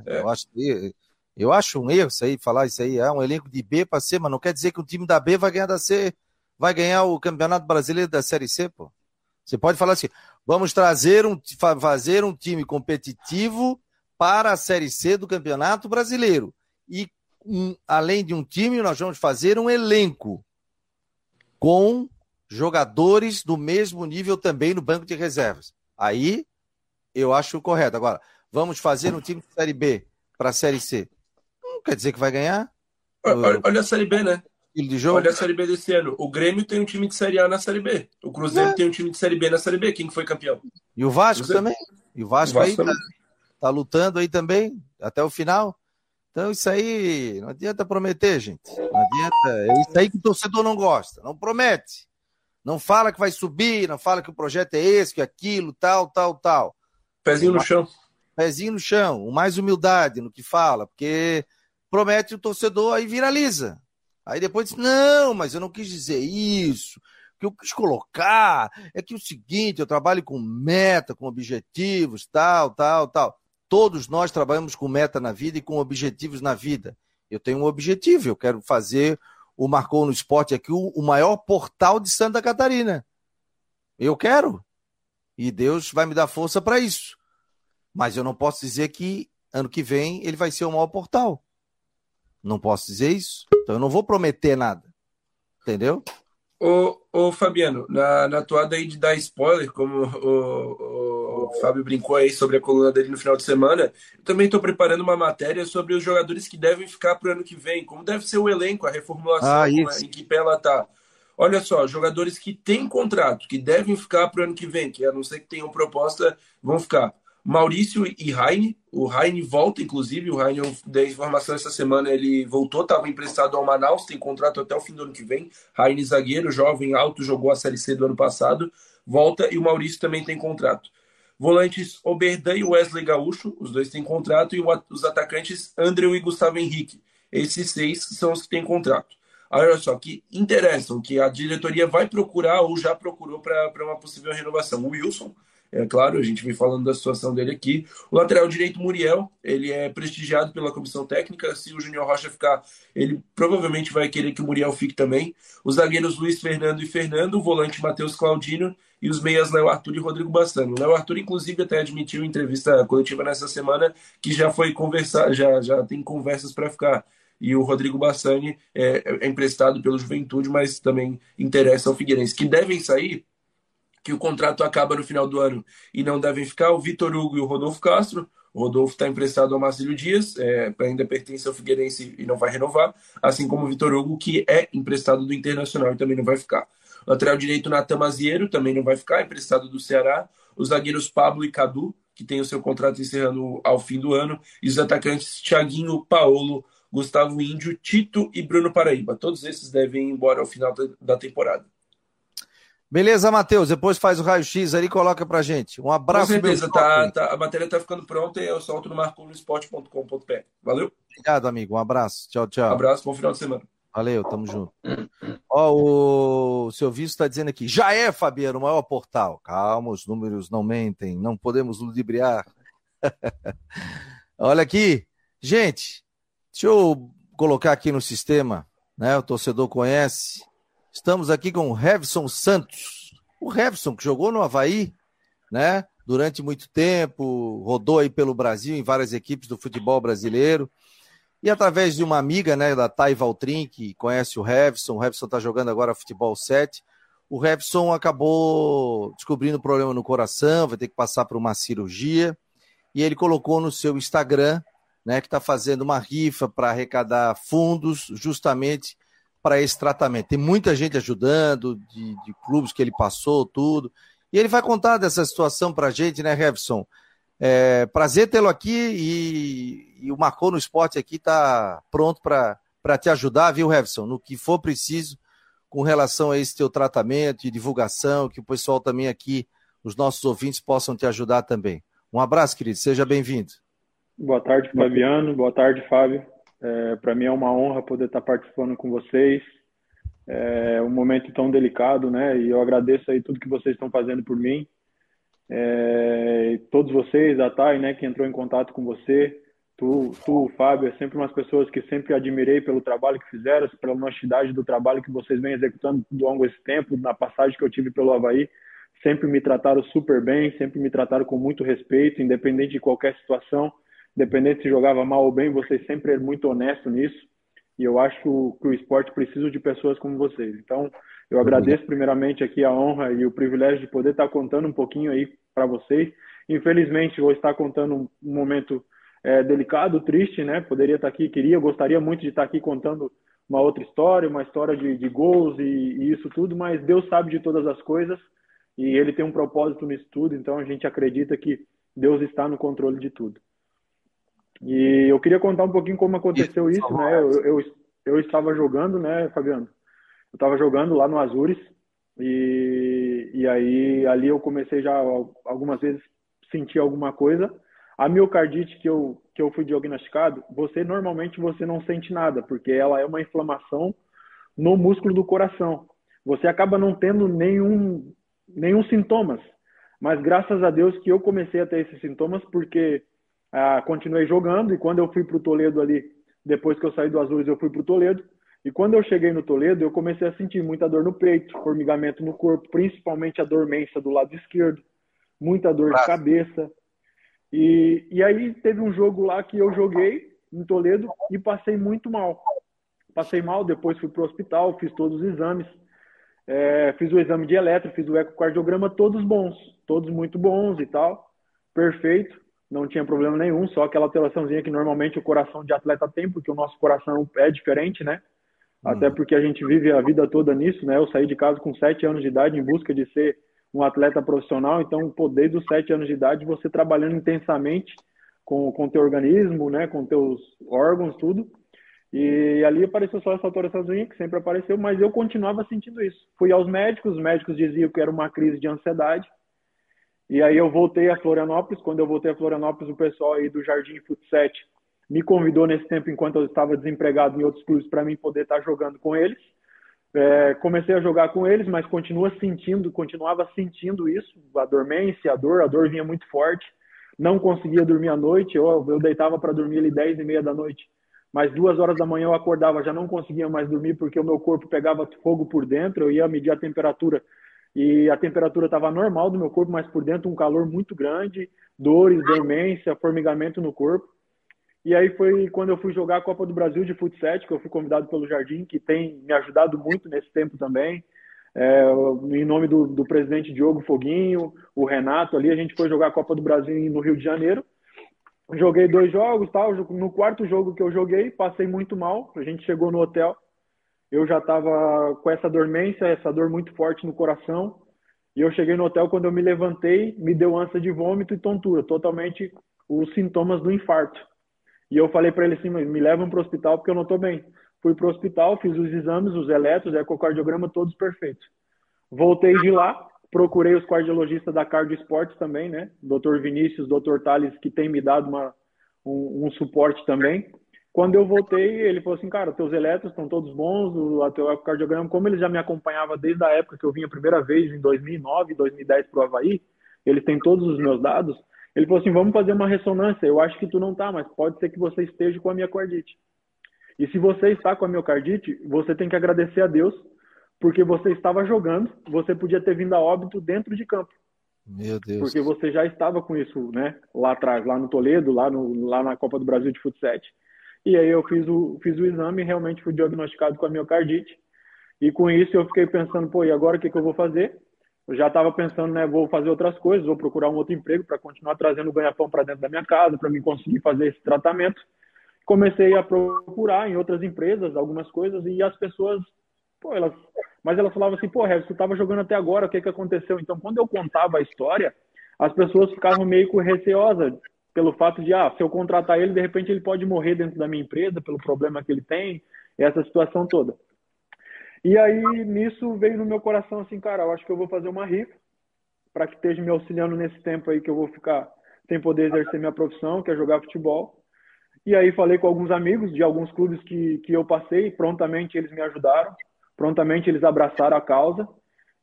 É, eu acho que eu acho um erro isso aí, falar isso aí. É um elenco de B para C, mas não quer dizer que o time da B vai ganhar da C, vai ganhar o Campeonato Brasileiro da Série C, pô. Você pode falar assim: vamos trazer um, fazer um time competitivo para a Série C do Campeonato Brasileiro. E um, além de um time, nós vamos fazer um elenco com jogadores do mesmo nível também no banco de reservas. Aí eu acho correto. Agora, vamos fazer um time de Série B para a Série C quer dizer que vai ganhar. Olha, olha a Série B, né? De jogo. Olha a Série B desse ano. O Grêmio tem um time de Série A na Série B. O Cruzeiro é. tem um time de Série B na Série B. Quem foi campeão? E o Vasco também. E o Vasco, o Vasco aí tá, tá, lutando aí também, até o final. Então isso aí, não adianta prometer, gente. Não adianta. É isso aí que o torcedor não gosta. Não promete. Não fala que vai subir, não fala que o projeto é esse, que é aquilo, tal, tal, tal. Pezinho no chão. Pezinho no chão, mais humildade no que fala, porque promete o torcedor, aí viraliza. Aí depois diz: não, mas eu não quis dizer isso. O que eu quis colocar é que o seguinte: eu trabalho com meta, com objetivos, tal, tal, tal. Todos nós trabalhamos com meta na vida e com objetivos na vida. Eu tenho um objetivo, eu quero fazer o Marcou no Esporte aqui o, o maior portal de Santa Catarina. Eu quero. E Deus vai me dar força para isso. Mas eu não posso dizer que ano que vem ele vai ser o maior portal. Não posso dizer isso. Então eu não vou prometer nada. Entendeu? Ô, ô Fabiano, na, na toada aí de dar spoiler, como o, o, Fábio brincou aí sobre a coluna dele no final de semana, eu também estou preparando uma matéria sobre os jogadores que devem ficar para o ano que vem, como deve ser o elenco, a reformulação, ah, em que pé ela está. Olha só, jogadores que têm contrato, que devem ficar para o ano que vem, que a não ser que tenham proposta, vão ficar. Maurício e Raine. O Raine volta, inclusive. O Raine, eu dei informação essa semana, ele voltou, estava emprestado ao Manaus, tem contrato até o fim do ano que vem. Raine, zagueiro, jovem, alto, jogou a Série C do ano passado. Volta e o Maurício também tem contrato. Volantes Oberdan e Wesley Gaúcho, os dois têm contrato, e os atacantes Andrew e Gustavo Henrique. Esses seis são os que têm contrato. Olha só, que interessam, que a diretoria vai procurar ou já procurou para uma possível renovação. O Wilson, é claro, a gente vem falando da situação dele aqui. O lateral direito, Muriel, ele é prestigiado pela comissão técnica. Se o Junior Rocha ficar, ele provavelmente vai querer que o Muriel fique também. Os zagueiros Luiz Fernando e Fernando, o volante Matheus Claudino e os meias Léo Arthur e Rodrigo Bastani. O Léo Arthur, inclusive, até admitiu em entrevista coletiva nessa semana que já foi conversar, já, já tem conversas para ficar. E o Rodrigo Bastani é, é, emprestado pelo Juventude, mas também interessa ao Figueirense. Que devem sair, que o contrato acaba no final do ano e não devem ficar, o Vitor Hugo e o Rodolfo Castro. O Rodolfo está emprestado ao Marcílio Dias, é, ainda pertence ao Figueirense e não vai renovar, assim como o Vitor Hugo, que é emprestado do Internacional e também não vai ficar. Lateral direito, Natan Maziero, também não vai ficar, emprestado do Ceará. Os zagueiros Pablo e Cadu, que tem o seu contrato encerrando ao fim do ano. E os atacantes Thiaguinho, Paolo, Gustavo Índio, Tito e Bruno Paraíba. Todos esses devem ir embora ao final da temporada. Beleza, Matheus. Depois faz o raio-x aí e coloca pra gente. Um abraço. Com certeza, tá, tá, a matéria tá ficando pronta e eu solto no marconosport.com.br. Valeu? Obrigado, amigo. Um abraço. Tchau, tchau. Um abraço, bom final de semana. Valeu, tamo junto. Ó, o seu visto está dizendo aqui, já é, Fabiano, o maior portal. Calma, os números não mentem, não podemos ludibriar. Olha aqui, gente, deixa eu colocar aqui no sistema, né? O torcedor conhece. Estamos aqui com o Revson Santos. O Revson, que jogou no Havaí, né? Durante muito tempo, rodou aí pelo Brasil em várias equipes do futebol brasileiro. E através de uma amiga, né, da Thay Valtrin, que conhece o Revson, o Revson está jogando agora futebol 7. O Revson acabou descobrindo problema no coração, vai ter que passar por uma cirurgia. E ele colocou no seu Instagram, né, que está fazendo uma rifa para arrecadar fundos justamente para esse tratamento. Tem muita gente ajudando, de, de, clubes que ele passou, tudo. E ele vai contar dessa situação para a gente, né, Revson? É, prazer tê-lo aqui e, e, o Marcou no Esporte aqui está pronto para te ajudar, viu, Revson? No que for preciso com relação a esse teu tratamento e divulgação, que o pessoal também aqui, os nossos ouvintes, possam te ajudar também. Um abraço, querido, seja bem-vindo. Boa tarde, Fabiano. Boa tarde, Fábio. É, para mim é uma honra poder estar participando com vocês. É um momento tão delicado, né? E eu agradeço aí tudo que vocês estão fazendo por mim. É, todos vocês, a Thay, né, que entrou em contato com você, tu, tu, o Fábio, é sempre umas pessoas que sempre admirei pelo trabalho que fizeram, pela honestidade do trabalho que vocês vêm executando ao longo desse tempo, na passagem que eu tive pelo Havaí, sempre me trataram super bem, sempre me trataram com muito respeito, independente de qualquer situação, independente se jogava mal ou bem, vocês sempre eram muito honestos nisso, e eu acho que o esporte precisa de pessoas como vocês. Então, eu agradeço primeiramente aqui a honra e o privilégio de poder estar contando um pouquinho aí para vocês. Infelizmente, vou estar contando um momento é, delicado, triste, né? Poderia estar aqui, queria, gostaria muito de estar aqui contando uma outra história, uma história de, de gols e, e isso tudo, mas Deus sabe de todas as coisas e Ele tem um propósito nisso tudo, então a gente acredita que Deus está no controle de tudo. E eu queria contar um pouquinho como aconteceu isso, né? Eu, eu, eu estava jogando, né, Fabiano? eu estava jogando lá no Azures e, e aí ali eu comecei já algumas vezes sentir alguma coisa. A miocardite que eu, que eu fui diagnosticado, você normalmente você não sente nada, porque ela é uma inflamação no músculo do coração. Você acaba não tendo nenhum, nenhum sintomas, mas graças a Deus que eu comecei a ter esses sintomas, porque ah, continuei jogando e quando eu fui para o Toledo ali, depois que eu saí do Azures, eu fui para o Toledo, e quando eu cheguei no Toledo, eu comecei a sentir muita dor no peito, formigamento no corpo, principalmente a dormência do lado esquerdo, muita dor de cabeça. E, e aí teve um jogo lá que eu joguei em Toledo e passei muito mal. Passei mal, depois fui para o hospital, fiz todos os exames. É, fiz o exame de eletro, fiz o ecocardiograma, todos bons, todos muito bons e tal, perfeito, não tinha problema nenhum, só aquela alteraçãozinha que normalmente o coração de atleta tem, porque o nosso coração é diferente, né? até porque a gente vive a vida toda nisso, né? Eu saí de casa com sete anos de idade em busca de ser um atleta profissional, então, pô, desde os sete anos de idade, você trabalhando intensamente com o teu organismo, né? Com teus órgãos, tudo. E ali apareceu só essa alteraçãozinha que sempre apareceu, mas eu continuava sentindo isso. Fui aos médicos, os médicos diziam que era uma crise de ansiedade. E aí eu voltei a Florianópolis. Quando eu voltei a Florianópolis, o pessoal aí do Jardim Futset me convidou nesse tempo, enquanto eu estava desempregado em outros clubes, para mim poder estar jogando com eles. É, comecei a jogar com eles, mas continua sentindo, continuava sentindo isso, a dormência, a dor, a dor vinha muito forte. Não conseguia dormir à noite, eu, eu deitava para dormir ali 10 e meia da noite, mas duas horas da manhã eu acordava, já não conseguia mais dormir porque o meu corpo pegava fogo por dentro, eu ia medir a temperatura e a temperatura estava normal do meu corpo, mas por dentro um calor muito grande, dores, dormência, formigamento no corpo. E aí foi quando eu fui jogar a Copa do Brasil de futsal, que eu fui convidado pelo Jardim, que tem me ajudado muito nesse tempo também. É, em nome do, do, presidente Diogo Foguinho, o Renato ali, a gente foi jogar a Copa do Brasil no Rio de Janeiro. Joguei dois jogos, tal. No quarto jogo que eu joguei, passei muito mal. A gente chegou no hotel, eu já estava com essa dormência, essa dor muito forte no coração. E eu cheguei no hotel, quando eu me levantei, me deu ânsia de vômito e tontura, totalmente os sintomas do infarto. E eu falei para ele assim, me levam para o hospital porque eu não estou bem. Fui para o hospital, fiz os exames, os eletros, ecocardiograma, todos perfeitos. Voltei de lá, procurei os cardiologistas da Cardio Esportes também, né? Dr. Vinícius, Dr. Thales, que tem me dado uma, um, um, suporte também. Quando eu voltei, ele falou assim, cara, teus eletros estão todos bons, o teu ecocardiograma, como ele já me acompanhava desde a época que eu vim a primeira vez, em 2009, 2010 para o Havaí, ele tem todos os meus dados, ele falou assim: vamos fazer uma ressonância. Eu acho que tu não tá, mas pode ser que você esteja com a miocardite. E se você está com a miocardite, você tem que agradecer a Deus, porque você estava jogando, você podia ter vindo a óbito dentro de campo. Meu Deus. Porque você já estava com isso, né? Lá atrás, lá no Toledo, lá, no, lá na Copa do Brasil de Futsal. E aí eu fiz o, fiz o exame e realmente fui diagnosticado com a miocardite. E com isso eu fiquei pensando, pô, e agora o que, que eu vou fazer? eu já estava pensando, né, vou fazer outras coisas, vou procurar um outro emprego para continuar trazendo o ganha-pão para dentro da minha casa, para mim conseguir fazer esse tratamento. Comecei a procurar em outras empresas algumas coisas e as pessoas, pô, elas, mas elas falavam assim, pô, Regis, tu estava jogando até agora, o que que aconteceu? Então, quando eu contava a história, as pessoas ficavam meio receosas pelo fato de, ah, se eu contratar ele, de repente ele pode morrer dentro da minha empresa pelo problema que ele tem, essa situação toda. E aí, nisso, veio no meu coração assim, cara, eu acho que eu vou fazer uma rifa para que esteja me auxiliando nesse tempo aí que eu vou ficar sem poder exercer minha profissão, que é jogar futebol. E aí falei com alguns amigos de alguns clubes que, que eu passei, prontamente eles me ajudaram, prontamente eles abraçaram a causa.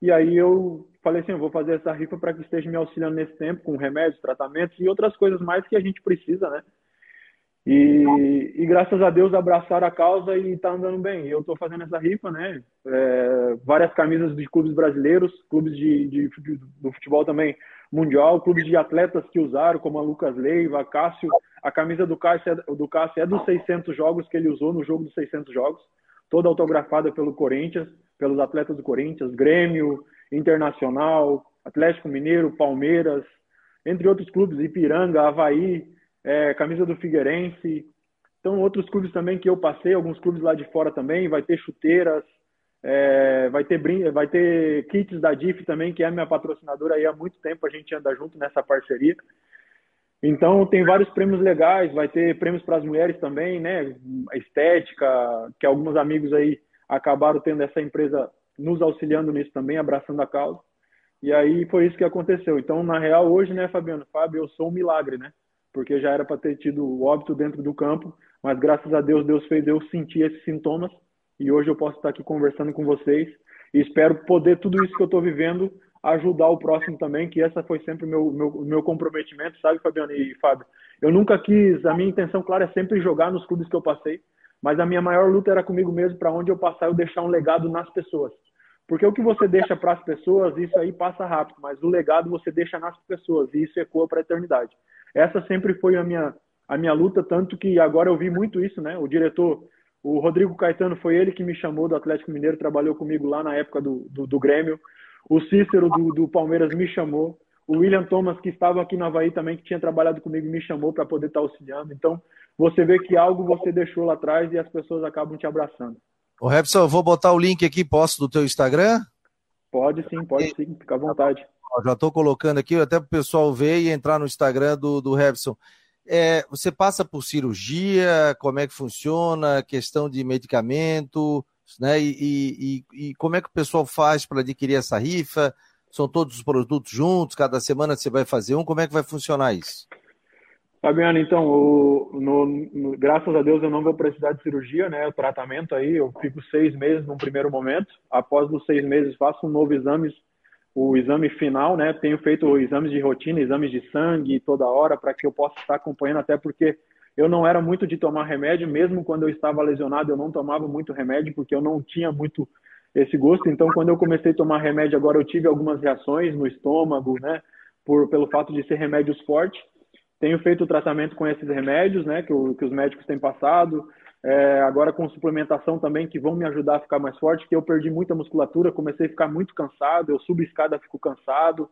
E aí eu falei assim, eu vou fazer essa rifa para que esteja me auxiliando nesse tempo com remédios, tratamentos e outras coisas mais que a gente precisa, né? E, e, graças a Deus abraçaram a causa e está andando bem. Eu estou fazendo essa rifa, né? É, várias camisas de clubes brasileiros, clubes de, de, de, do futebol também mundial, clubes de atletas que usaram, como a Lucas Leiva, Cássio. A camisa do Cássio, é, do Cássio é dos 600 jogos que ele usou no jogo dos 600 jogos, toda autografada pelo Corinthians, pelos atletas do Corinthians, Grêmio, Internacional, Atlético Mineiro, Palmeiras, entre outros clubes, Ipiranga, Havaí é, camisa do Figueirense. Então, outros clubes também que eu passei, alguns clubes lá de fora também, vai ter chuteiras, é, vai, ter vai ter kits da DIF também, que é minha patrocinadora aí há muito tempo, a gente anda junto nessa parceria. Então, tem vários prêmios legais, vai ter prêmios para as mulheres também, né? Estética, que alguns amigos aí acabaram tendo essa empresa nos auxiliando nisso também, abraçando a causa. E aí foi isso que aconteceu. Então, na real, hoje, né, Fabiano, Fábio, eu sou um milagre, né? porque já era para ter tido o óbito dentro do campo, mas graças a Deus, Deus fez eu sentir esses sintomas e hoje eu posso estar aqui conversando com vocês e espero poder tudo isso que eu estou vivendo ajudar o próximo também, que essa foi sempre meu, meu, meu comprometimento, sabe, Fabiano e Fábio? Eu nunca quis, a minha intenção, claro, é sempre jogar nos clubes que eu passei, mas a minha maior luta era comigo mesmo, para onde eu passar, eu deixar um legado nas pessoas. Porque o que você deixa para as pessoas, isso aí passa rápido, mas o legado você deixa nas pessoas, e isso ecoa para a eternidade. Essa sempre foi a minha, a minha luta, tanto que agora eu vi muito isso, né? O diretor, o Rodrigo Caetano, foi ele que me chamou do Atlético Mineiro, trabalhou comigo lá na época do, do, do Grêmio. O Cícero do, do Palmeiras me chamou. O William Thomas, que estava aqui no Havaí também, que tinha trabalhado comigo, me chamou para poder estar auxiliando. Então, você vê que algo você deixou lá atrás e as pessoas acabam te abraçando. Ô, Repson, eu vou botar o link aqui, posso, do teu Instagram? Pode sim, pode sim, fica à vontade já estou colocando aqui, até para o pessoal ver e entrar no Instagram do, do Revson. É, você passa por cirurgia? Como é que funciona? Questão de medicamento, né? E, e, e como é que o pessoal faz para adquirir essa rifa? São todos os produtos juntos? Cada semana você vai fazer um? Como é que vai funcionar isso? Fabiano, então, o, no, no, graças a Deus eu não vou precisar de cirurgia, né? O tratamento aí, eu fico seis meses no primeiro momento. Após os seis meses, faço um novo exame o exame final, né? Tenho feito exames de rotina, exames de sangue toda hora para que eu possa estar acompanhando, até porque eu não era muito de tomar remédio, mesmo quando eu estava lesionado, eu não tomava muito remédio porque eu não tinha muito esse gosto. Então, quando eu comecei a tomar remédio, agora eu tive algumas reações no estômago, né? Por, pelo fato de ser remédios fortes. Tenho feito o tratamento com esses remédios, né? Que, o, que os médicos têm passado. É, agora com suplementação também, que vão me ajudar a ficar mais forte, que eu perdi muita musculatura, comecei a ficar muito cansado, eu subo escada, fico cansado.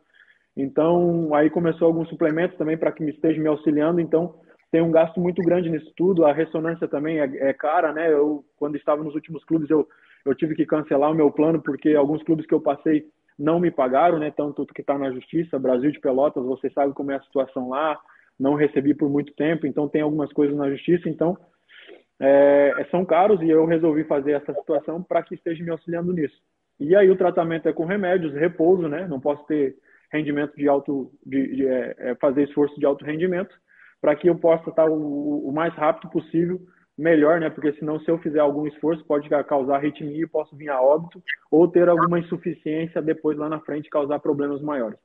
Então, aí começou alguns suplementos também para que me esteja me auxiliando. Então, tem um gasto muito grande nisso tudo. A ressonância também é, é cara, né? Eu, quando estava nos últimos clubes, eu eu tive que cancelar o meu plano porque alguns clubes que eu passei não me pagaram, né? Tanto que está na justiça, Brasil de Pelotas, você sabe como é a situação lá, não recebi por muito tempo, então tem algumas coisas na justiça, então é, são caros e eu resolvi fazer essa situação para que esteja me auxiliando nisso. E aí o tratamento é com remédios, repouso, né? Não posso ter rendimento de alto, de, de é, é fazer esforço de alto rendimento, para que eu possa estar o, o mais rápido possível melhor, né? Porque senão, se eu fizer algum esforço, pode causar arritmia e posso vir a óbito ou ter alguma insuficiência depois lá na frente causar problemas maiores.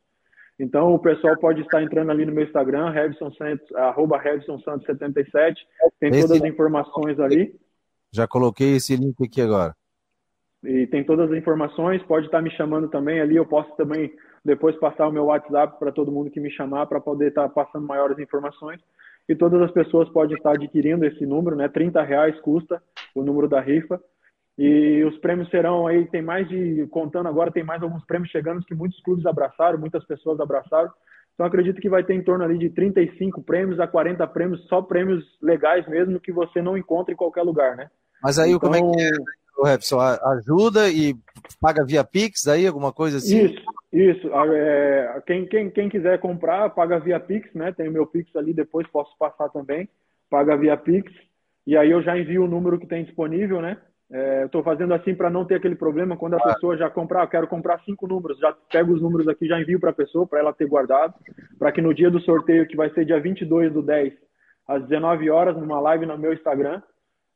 Então, o pessoal pode estar entrando ali no meu Instagram, Revson Santos, arroba Revson Santos 77. Tem esse... todas as informações ali. Já coloquei esse link aqui agora. E tem todas as informações, pode estar me chamando também ali. Eu posso também depois passar o meu WhatsApp para todo mundo que me chamar para poder estar passando maiores informações e todas as pessoas podem estar adquirindo esse número, né? 30 reais custa o número da rifa. E os prêmios serão aí, tem mais de, contando agora, tem mais alguns prêmios chegando que muitos clubes abraçaram, muitas pessoas abraçaram. Então acredito que vai ter em torno ali de 35 prêmios a 40 prêmios, só prêmios legais mesmo, que você não encontra em qualquer lugar, né? Mas aí então, como é que é, Repson? Ajuda e paga via Pix aí, alguma coisa assim? Isso, isso. É, quem, quem, quem quiser comprar, paga via Pix, né? Tem o meu Pix ali, depois posso passar também. Paga via Pix. E aí eu já envio o número que tem disponível, né? É, Estou fazendo assim para não ter aquele problema quando a pessoa já comprar, eu quero comprar cinco números, já pego os números aqui, já envio para a pessoa, para ela ter guardado, para que no dia do sorteio, que vai ser dia 22 do 10, às 19 horas, numa live no meu Instagram,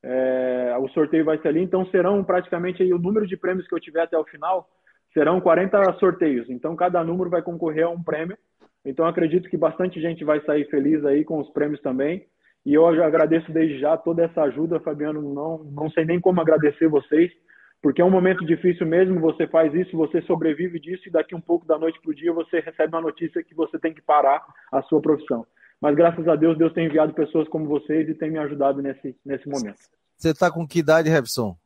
é, o sorteio vai ser ali. Então serão praticamente aí, o número de prêmios que eu tiver até o final, serão 40 sorteios. Então, cada número vai concorrer a um prêmio. Então, acredito que bastante gente vai sair feliz aí com os prêmios também. E eu agradeço desde já toda essa ajuda, Fabiano. Não, não sei nem como agradecer vocês, porque é um momento difícil mesmo. Você faz isso, você sobrevive disso, e daqui um pouco da noite para o dia você recebe uma notícia que você tem que parar a sua profissão. Mas graças a Deus, Deus tem enviado pessoas como vocês e tem me ajudado nesse, nesse momento. Você está com que idade, Revson?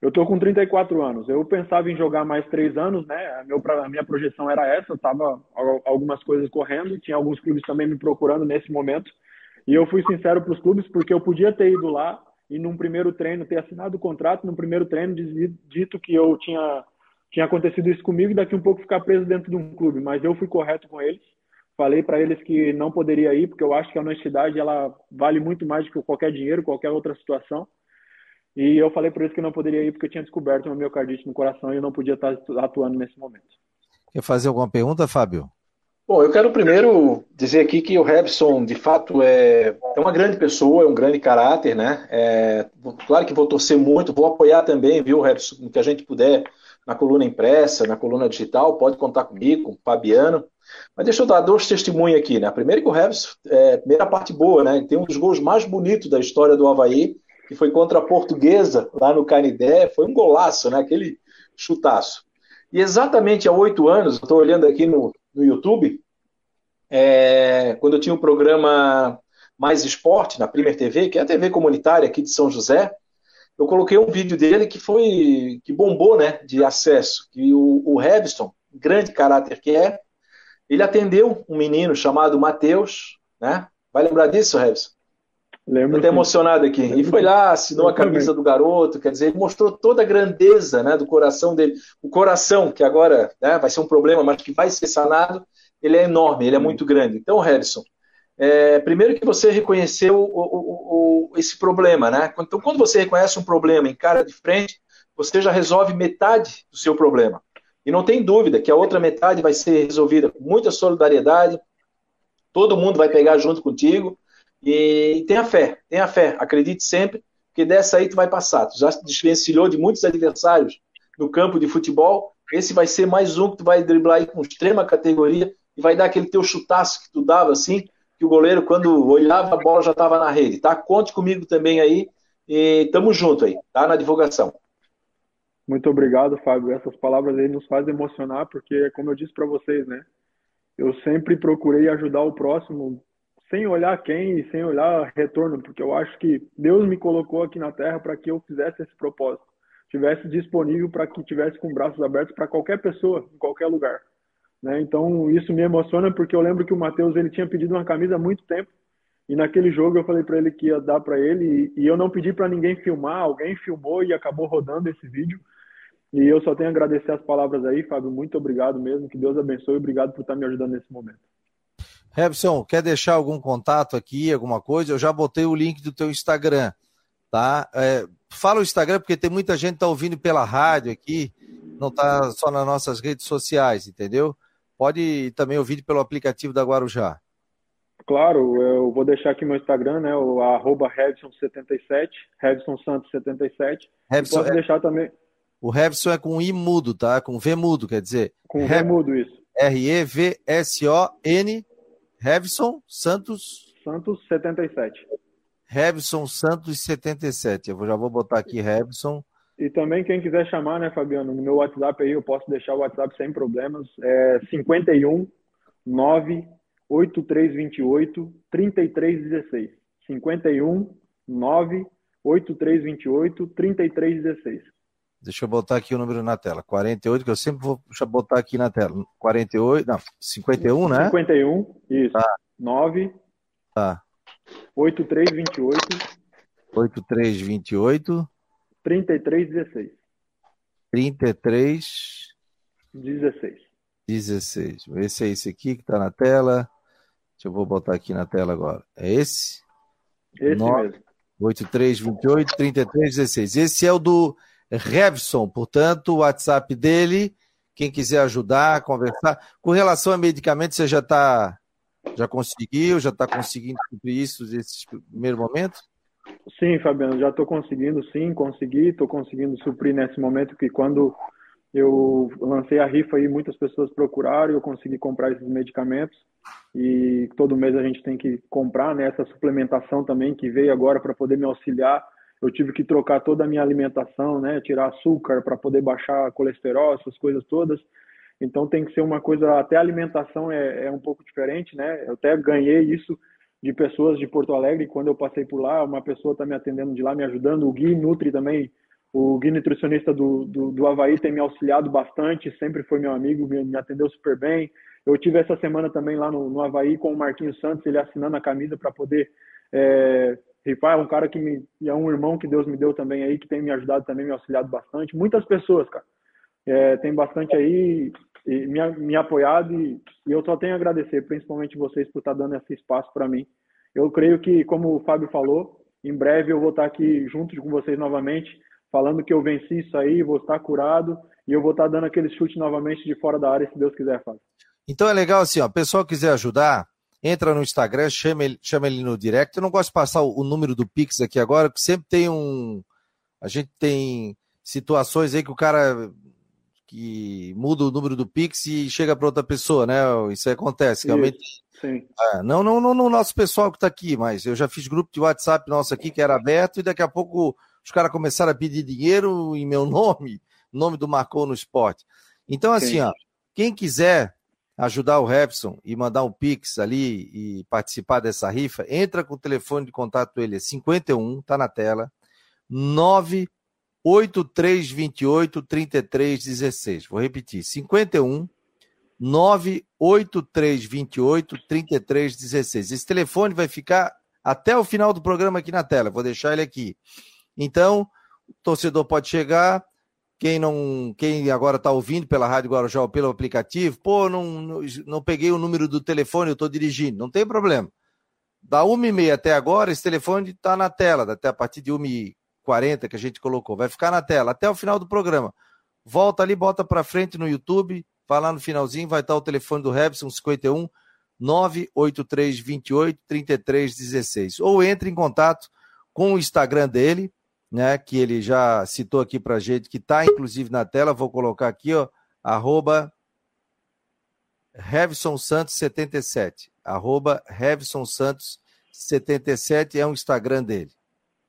Eu tô com 34 anos. Eu pensava em jogar mais três anos, né? A, meu, a minha projeção era essa. Tava algumas coisas correndo, tinha alguns clubes também me procurando nesse momento. E eu fui sincero para os clubes porque eu podia ter ido lá e num primeiro treino ter assinado o contrato, num primeiro treino dito que eu tinha tinha acontecido isso comigo e daqui um pouco ficar preso dentro de um clube. Mas eu fui correto com eles. Falei para eles que não poderia ir porque eu acho que a honestidade ela vale muito mais do que qualquer dinheiro, qualquer outra situação. E eu falei por isso que não poderia ir, porque eu tinha descoberto uma miocardite no coração e eu não podia estar atuando nesse momento. Quer fazer alguma pergunta, Fábio? Bom, eu quero primeiro dizer aqui que o Rebson, de fato, é, é uma grande pessoa, é um grande caráter, né? É, claro que vou torcer muito, vou apoiar também, viu, Rebson, no que a gente puder, na coluna impressa, na coluna digital, pode contar comigo, com o Fabiano. Mas deixa eu dar dois testemunhos aqui, né? Primeiro que o Rebson, é, primeira parte boa, né? Tem um dos gols mais bonitos da história do Havaí, que foi contra a Portuguesa, lá no Canidé, foi um golaço, né? Aquele chutaço. E exatamente há oito anos, estou olhando aqui no, no YouTube, é, quando eu tinha um programa Mais Esporte, na Primer TV, que é a TV comunitária aqui de São José, eu coloquei um vídeo dele que foi que bombou, né, de acesso. Que o, o grande caráter que é, ele atendeu um menino chamado Matheus, né? Vai lembrar disso, Revson? Lembro. Até emocionado aqui. Lembro. E foi lá, assinou a camisa do garoto, quer dizer, ele mostrou toda a grandeza né, do coração dele. O coração, que agora né, vai ser um problema, mas que vai ser sanado, ele é enorme, ele é muito grande. Então, Harrison, é, primeiro que você reconheceu o, o, o, esse problema, né? Então, quando você reconhece um problema em cara de frente, você já resolve metade do seu problema. E não tem dúvida que a outra metade vai ser resolvida com muita solidariedade, todo mundo vai pegar junto contigo, e tenha fé, tenha fé, acredite sempre, que dessa aí tu vai passar. Tu já desvencilhou de muitos adversários no campo de futebol, esse vai ser mais um que tu vai driblar aí com extrema categoria e vai dar aquele teu chutaço que tu dava assim, que o goleiro quando olhava a bola já estava na rede, tá? Conte comigo também aí e tamo junto aí, tá? Na divulgação. Muito obrigado, Fábio. Essas palavras aí nos fazem emocionar, porque, como eu disse para vocês, né? Eu sempre procurei ajudar o próximo sem olhar quem e sem olhar retorno, porque eu acho que Deus me colocou aqui na Terra para que eu fizesse esse propósito, tivesse disponível para que tivesse com braços abertos para qualquer pessoa, em qualquer lugar. Né? Então isso me emociona porque eu lembro que o Matheus ele tinha pedido uma camisa há muito tempo e naquele jogo eu falei para ele que ia dar para ele e, e eu não pedi para ninguém filmar, alguém filmou e acabou rodando esse vídeo. E eu só tenho a agradecer as palavras aí, Fábio. Muito obrigado mesmo. Que Deus abençoe. Obrigado por estar me ajudando nesse momento. Robson, quer deixar algum contato aqui, alguma coisa? Eu já botei o link do teu Instagram, tá? É, fala o Instagram, porque tem muita gente que tá ouvindo pela rádio aqui, não tá só nas nossas redes sociais, entendeu? Pode também ouvir pelo aplicativo da Guarujá. Claro, eu vou deixar aqui meu Instagram, né? O arroba 77 Revson Santos 77. Revson, posso é... deixar também. O Revson é com I mudo, tá? Com V mudo, quer dizer. Com V mudo, isso. R-E-V-S-O-N Revson Santos. Santos 77. Revson Santos 77. Eu já vou botar aqui Revson. E também quem quiser chamar, né, Fabiano, no meu WhatsApp aí eu posso deixar o WhatsApp sem problemas. É 51 9 8328 3316. 51 9 8328 3316. Deixa eu botar aqui o número na tela. 48, que eu sempre vou botar aqui na tela. 48, não, 51, né? 51, isso. Tá. 9. Tá. 8328. 8328. 3316. 33. 16. 16. Esse é esse aqui que tá na tela. Deixa eu vou botar aqui na tela agora. É esse? Esse 9, mesmo. 8328 3316. Esse é o do Revson, portanto, o WhatsApp dele, quem quiser ajudar, conversar. Com relação a medicamentos, você já está, já conseguiu, já está conseguindo cumprir isso nesse primeiro momento? Sim, Fabiano, já estou conseguindo, sim, consegui, estou conseguindo suprir nesse momento que quando eu lancei a rifa aí, muitas pessoas procuraram, eu consegui comprar esses medicamentos e todo mês a gente tem que comprar né, essa suplementação também que veio agora para poder me auxiliar eu tive que trocar toda a minha alimentação, né, tirar açúcar para poder baixar colesterol, essas coisas todas. Então tem que ser uma coisa, até a alimentação é, é um pouco diferente, né? Eu até ganhei isso de pessoas de Porto Alegre, quando eu passei por lá, uma pessoa está me atendendo de lá, me ajudando, o Gui Nutri também, o Gui nutricionista do, do, do Havaí tem me auxiliado bastante, sempre foi meu amigo, me, me atendeu super bem. Eu tive essa semana também lá no, no Havaí com o Marquinhos Santos, ele assinando a camisa para poder é, Rifai é um cara que me, é um irmão que Deus me deu também aí, que tem me ajudado também, me auxiliado bastante. Muitas pessoas, cara. É, tem bastante aí e me, me apoiado e, e, eu só tenho a agradecer, principalmente vocês por estar dando esse espaço para mim. Eu creio que, como o Fábio falou, em breve eu vou estar aqui junto com vocês novamente, falando que eu venci isso aí, vou estar curado e eu vou estar dando aquele chute novamente de fora da área, se Deus quiser, Fábio. Então é legal assim, ó, pessoal quiser ajudar, entra no Instagram, chama ele, chama ele no direct. Eu não gosto de passar o, o número do Pix aqui agora, porque sempre tem um. A gente tem situações aí que o cara que muda o número do Pix e chega para outra pessoa, né? Isso acontece, realmente. Sim. É, não, não, não no nosso pessoal que está aqui, mas eu já fiz grupo de WhatsApp nosso aqui que era aberto e daqui a pouco os caras começaram a pedir dinheiro em meu nome, nome do Marcou no Esporte. Então, assim, Sim. ó, quem quiser ajudar o Repson e mandar um Pix ali e participar dessa rifa, entra com o telefone de contato dele, é 51, tá na tela, 98328 3316. Vou repetir, 51 98328 3316. Esse telefone vai ficar até o final do programa aqui na tela, vou deixar ele aqui. Então, o torcedor pode chegar, quem não, quem agora está ouvindo pela Rádio Guarujá ou pelo aplicativo, pô, não, não, não peguei o número do telefone, eu estou dirigindo, não tem problema. Da 1h30 até agora, esse telefone está na tela, até a partir de 1h40 que a gente colocou, vai ficar na tela até o final do programa. Volta ali, bota para frente no YouTube, vai lá no finalzinho, vai estar o telefone do Rebson 51 98328 3316. Ou entre em contato com o Instagram dele, né, que ele já citou aqui para gente, que está inclusive na tela, vou colocar aqui, ó, arroba Santos 77, arroba Santos 77 é o Instagram dele,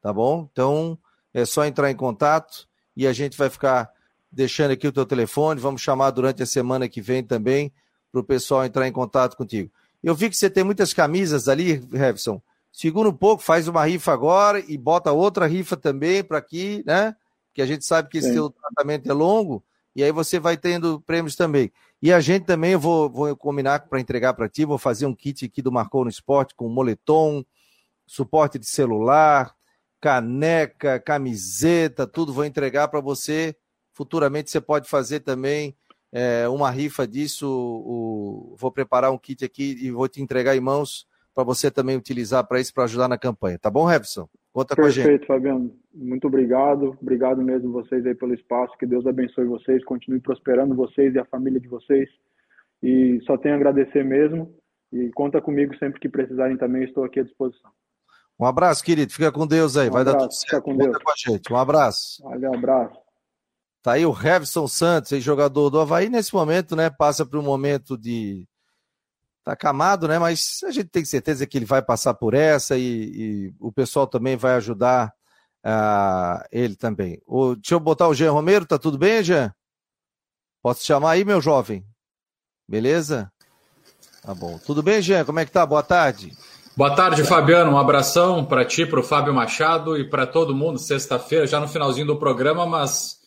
tá bom? Então é só entrar em contato e a gente vai ficar deixando aqui o teu telefone, vamos chamar durante a semana que vem também para o pessoal entrar em contato contigo. Eu vi que você tem muitas camisas ali, Revson. Segura um pouco, faz uma rifa agora e bota outra rifa também para aqui, né? Que a gente sabe que esse teu tratamento é longo e aí você vai tendo prêmios também. E a gente também, eu vou, vou combinar para entregar para ti, vou fazer um kit aqui do Marcou no Esporte com moletom, suporte de celular, caneca, camiseta, tudo vou entregar para você. Futuramente você pode fazer também é, uma rifa disso. O, vou preparar um kit aqui e vou te entregar em mãos para você também utilizar para isso, para ajudar na campanha. Tá bom, Revson? Conta Perfeito, com a gente. Perfeito, Fabiano. Muito obrigado. Obrigado mesmo vocês aí pelo espaço. Que Deus abençoe vocês, continue prosperando vocês e a família de vocês. E só tenho a agradecer mesmo. E conta comigo sempre que precisarem também, estou aqui à disposição. Um abraço, querido. Fica com Deus aí. Um Vai abraço, dar tudo certo. Fica com Deus. com a gente. Um abraço. Valeu, um abraço. Tá aí o Revson Santos, jogador do Havaí, nesse momento, né? Passa por um momento de. Tá camado, né? Mas a gente tem certeza que ele vai passar por essa e, e o pessoal também vai ajudar uh, ele também. O, deixa eu botar o Jean Romero, tá tudo bem, Jean? Posso te chamar aí, meu jovem? Beleza? Tá bom. Tudo bem, Jean? Como é que tá? Boa tarde. Boa tarde, Fabiano. Um abração para ti, para o Fábio Machado e para todo mundo. Sexta-feira, já no finalzinho do programa, mas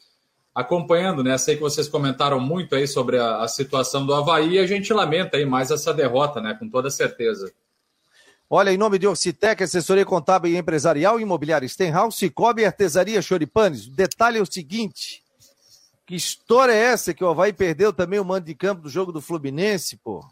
acompanhando, né? Sei que vocês comentaram muito aí sobre a, a situação do Havaí e a gente lamenta aí mais essa derrota, né? Com toda certeza. Olha, em nome de Orcitec, assessoria contábil e empresarial, imobiliária Stenhouse, Cicobi e Artesaria Choripanes. O detalhe é o seguinte: que história é essa que o Havaí perdeu também o mando de campo do jogo do Fluminense, pô?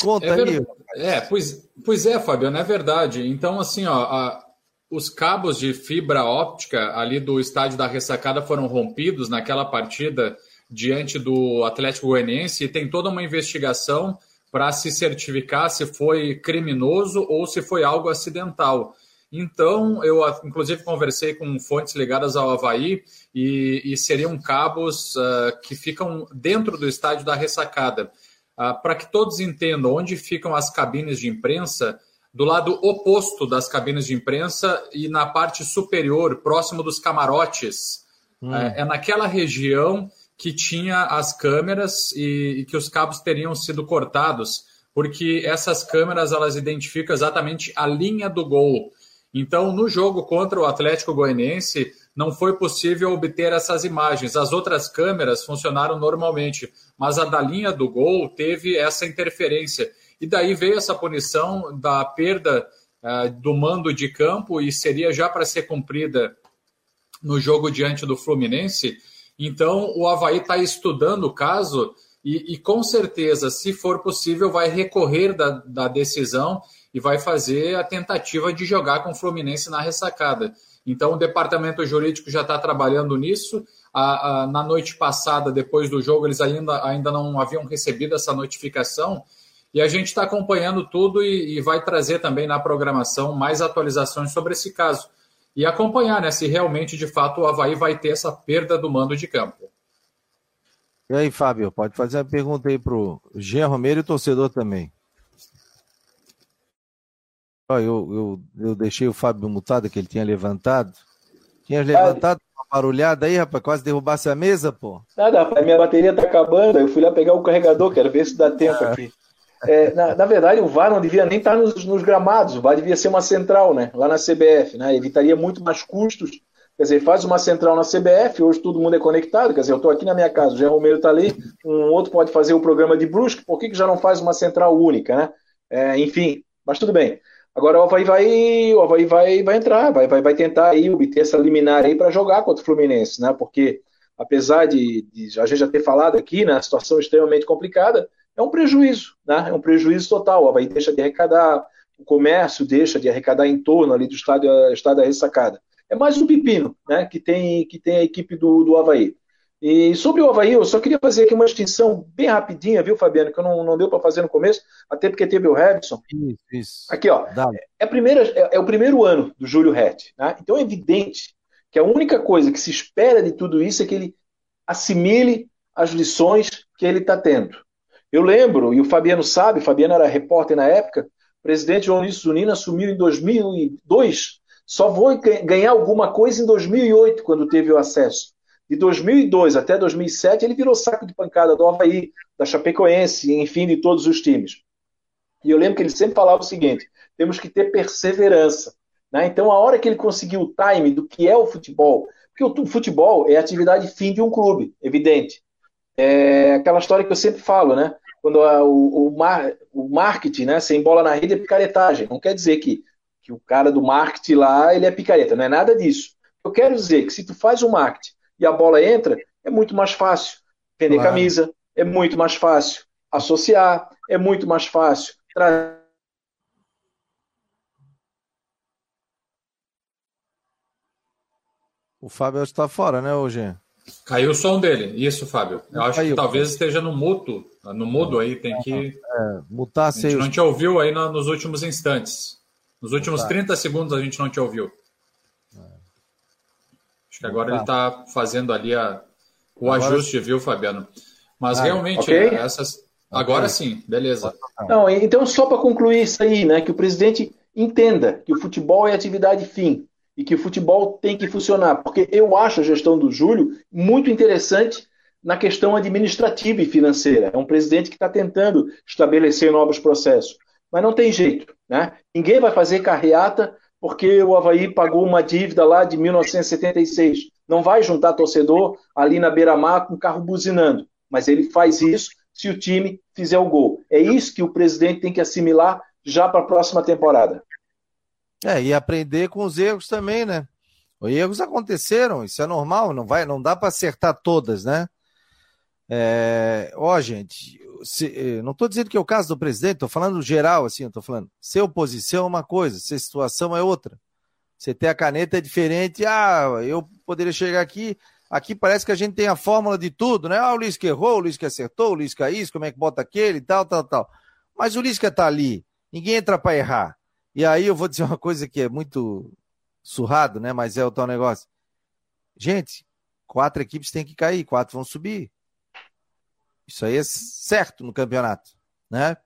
Conta é aí. É, pois, pois é, Fabiano, é verdade. Então, assim, ó, a, os cabos de fibra óptica ali do estádio da Ressacada foram rompidos naquela partida diante do Atlético Goianiense e tem toda uma investigação para se certificar se foi criminoso ou se foi algo acidental. Então, eu inclusive conversei com fontes ligadas ao Havaí e, e seriam cabos uh, que ficam dentro do estádio da Ressacada. Ah, para que todos entendam onde ficam as cabines de imprensa, do lado oposto das cabines de imprensa e na parte superior, próximo dos camarotes. Hum. É, é, naquela região que tinha as câmeras e, e, que os cabos teriam sido cortados, porque essas câmeras elas identificam exatamente a linha do gol. Então, no jogo contra o Atlético Goianiense, não foi possível obter essas imagens. As outras câmeras funcionaram normalmente, mas a da linha do gol teve essa interferência. E daí veio essa punição da perda uh, do mando de campo e seria já para ser cumprida no jogo diante do Fluminense. Então, o Havaí está estudando o caso e, e, com certeza, se for possível, vai recorrer da, da decisão e vai fazer a tentativa de jogar com o Fluminense na ressacada. Então, o departamento jurídico já está trabalhando nisso. A, a, na noite passada, depois do jogo, eles ainda, ainda não haviam recebido essa notificação. E a gente está acompanhando tudo e, e, vai trazer também na programação mais atualizações sobre esse caso. E acompanhar né, se realmente, de fato, o Havaí vai ter essa perda do mando de campo. E aí, Fábio, pode fazer a pergunta aí para o Jean Romero e o torcedor também. Eu, eu, eu deixei o Fábio mutado, que ele tinha levantado. Tinha levantado uma barulhada aí, rapaz, quase derrubasse a mesa, pô. Nada, rapaz, minha bateria tá acabando. Eu fui lá pegar o carregador, quero ver se dá tempo ah. aqui. É, na, na, verdade, o VAR não devia nem estar nos, nos, gramados, o VAR devia ser uma central, né? Lá na CBF, né? Evitaria muito mais custos. Quer dizer, faz uma central na CBF, hoje todo mundo é conectado. Quer dizer, eu estou aqui na minha casa, o Jean Romero está ali, um outro pode fazer o programa de Brusque, por que, que já não faz uma central única, né? É, enfim, mas tudo bem. Agora o Havaí vai, o Havaí vai, vai entrar, vai, vai, vai tentar aí obter essa liminar aí para jogar contra o Fluminense, né? Porque apesar de, de, a gente já ter falado aqui, né, a situação extremamente complicada, é um prejuízo, né? É um prejuízo total. O Havaí deixa de arrecadar, o comércio deixa de arrecadar em torno ali do estádio, estádio da ressacada. É mais um pepino, né? Que tem, que tem a equipe do, do Havaí. E sobre o Havaí, eu só queria fazer aqui uma extinção bem rapidinha, viu, Fabiano? Que não, não deu para fazer no começo, até porque teve o Robson. Isso, isso. Aqui, ó. É, primeira, é, é, o primeiro ano do Júlio Rett. Né? Então é evidente que a única coisa que se espera de tudo isso é que ele assimile as lições que ele está tendo. Eu lembro, e o Fabiano sabe, o Fabiano era repórter na época, o presidente João Luiz Zunino assumiu em 2002, só foi ganhar alguma coisa em 2008, quando teve o acesso. De 2002 até 2007, ele virou saco de pancada do Havaí, da Chapecoense, enfim, de todos os times. E eu lembro que ele sempre falava o seguinte: temos que ter perseverança. Né? Então, a hora que ele conseguiu o time do que é o futebol, porque o futebol é a atividade fim de um clube, evidente. É aquela história que eu sempre falo, né? Quando a, o, o, mar, o marketing, né, sem bola na rede é picaretagem. Não quer dizer que, que o cara do marketing lá ele é picareta, não é nada disso. Eu quero dizer que se tu faz o marketing e a bola entra, é muito mais fácil vender claro. camisa, é muito mais fácil associar, é muito mais fácil trazer O Fábio está fora, né, hoje? Caiu o som dele. Isso, Fábio. Eu acho Caiu. que talvez esteja no mudo. No mudo aí, tem que. É, mutar A gente não te ouviu aí nos últimos instantes. Nos últimos 30 segundos a gente não te ouviu. Acho que agora ele está fazendo ali a, o agora... ajuste, viu, Fabiano? Mas ah, realmente, okay. essas. Agora okay. sim, beleza. Não, então, só para concluir isso aí, né? Que o presidente entenda que o futebol é atividade fim e que o futebol tem que funcionar, porque eu acho a gestão do Júlio muito interessante na questão administrativa e financeira. É um presidente que está tentando estabelecer novos processos, mas não tem jeito, né? Ninguém vai fazer carreata porque o Havaí pagou uma dívida lá de 1976. Não vai juntar torcedor ali na beira-mar com o carro buzinando, mas ele faz isso se o time fizer o gol. É isso que o presidente tem que assimilar já para a próxima temporada. É, e aprender com os erros também, né? Os erros aconteceram, isso é normal, não vai, não dá para acertar todas, né? É, ó, gente, se, eh, não estou dizendo que é o caso do presidente, estou falando geral, assim, estou falando. Ser oposição é uma coisa, ser situação é outra. Você ter a caneta é diferente. Ah, eu poderia chegar aqui, aqui parece que a gente tem a fórmula de tudo, né? Ah, o Luiz que errou, o Luiz que acertou, o que é isso, como é que bota aquele tal, tal, tal. Mas o Luiz que está ali, ninguém entra para errar. E aí eu vou dizer uma coisa que é muito surrado, né? Mas é o tal negócio. Gente, quatro equipes têm que cair, quatro vão subir. Isso aí é certo no campeonato, né?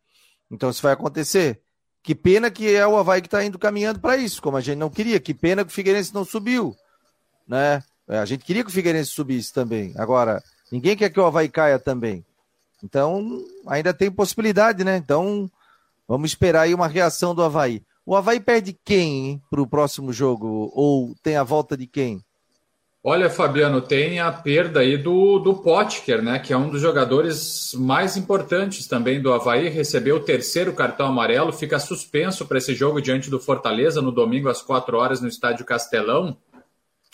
Então isso vai acontecer. Que pena que é o Havaí que está indo caminhando para isso, como a gente não queria. Que pena que o Figueirense não subiu, né? É, a gente queria que o Figueirense subisse também. Agora, ninguém quer que o Havaí caia também. Então, ainda tem possibilidade, né? Então, vamos esperar aí uma reação do Havaí. O Havaí perde quem para o próximo jogo? Ou tem a volta de quem? Olha, Fabiano, tem a perda aí do, do Potker, né? Que é um dos jogadores mais importantes também do Havaí. Recebeu o terceiro cartão amarelo, fica suspenso para esse jogo diante do Fortaleza no domingo às quatro horas no Estádio Castelão.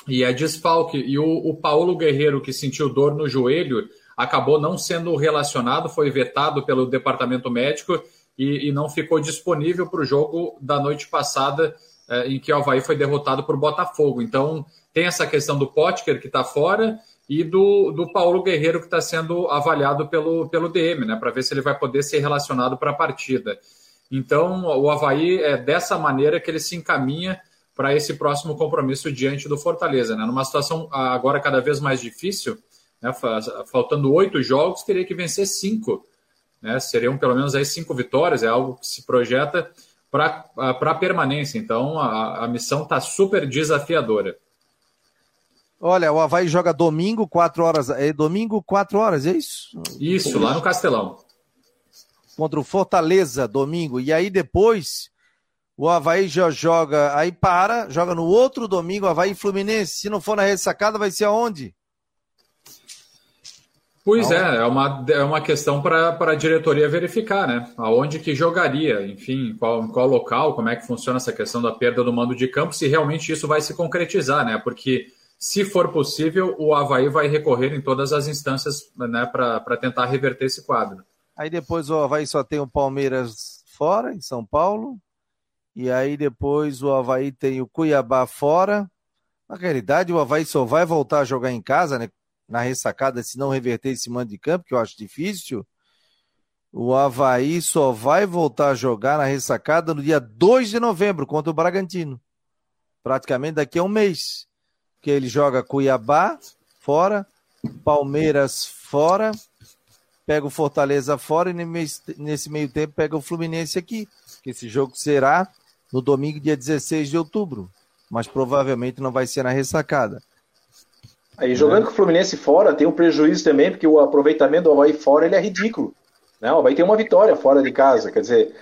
E é desfalque. E o, o Paulo Guerreiro, que sentiu dor no joelho, acabou não sendo relacionado, foi vetado pelo departamento médico e, e não ficou disponível para o jogo da noite passada, é, em que o Havaí foi derrotado por Botafogo. Então, tem essa questão do Potker, que está fora, e do, do Paulo Guerreiro, que está sendo avaliado pelo, pelo DM, né, para ver se ele vai poder ser relacionado para a partida. Então, o Havaí é dessa maneira que ele se encaminha para esse próximo compromisso diante do Fortaleza. Né? Numa situação agora cada vez mais difícil, né? faltando oito jogos, teria que vencer cinco né? Seriam pelo menos aí cinco vitórias, é algo que se projeta para a permanência. Então a, a missão está super desafiadora. Olha, o Havaí joga domingo, 4 horas. É domingo, 4 horas, é isso? Isso, lá no Castelão. Contra o Fortaleza, domingo. E aí depois o Havaí já joga, aí para, joga no outro domingo, Havaí Fluminense. Se não for na ressacada, vai ser aonde? Pois é, é uma, é uma questão para a diretoria verificar, né? Aonde que jogaria, enfim, qual, qual local, como é que funciona essa questão da perda do mando de campo, se realmente isso vai se concretizar, né? Porque se for possível, o Havaí vai recorrer em todas as instâncias né, para tentar reverter esse quadro. Aí depois o Havaí só tem o Palmeiras fora, em São Paulo. E aí depois o Havaí tem o Cuiabá fora. Na realidade, o Havaí só vai voltar a jogar em casa, né? Na ressacada se não reverter esse mando de campo, que eu acho difícil. O Havaí só vai voltar a jogar na ressacada no dia 2 de novembro contra o Bragantino. Praticamente daqui a um mês. Que ele joga Cuiabá fora, Palmeiras fora, pega o Fortaleza fora e nesse meio tempo pega o Fluminense aqui. Que esse jogo será no domingo, dia 16 de outubro. Mas provavelmente não vai ser na ressacada. Aí jogando é. com o Fluminense fora, tem um prejuízo também, porque o aproveitamento do Havaí fora ele é ridículo. Né? O Havaí tem uma vitória fora de casa, quer dizer,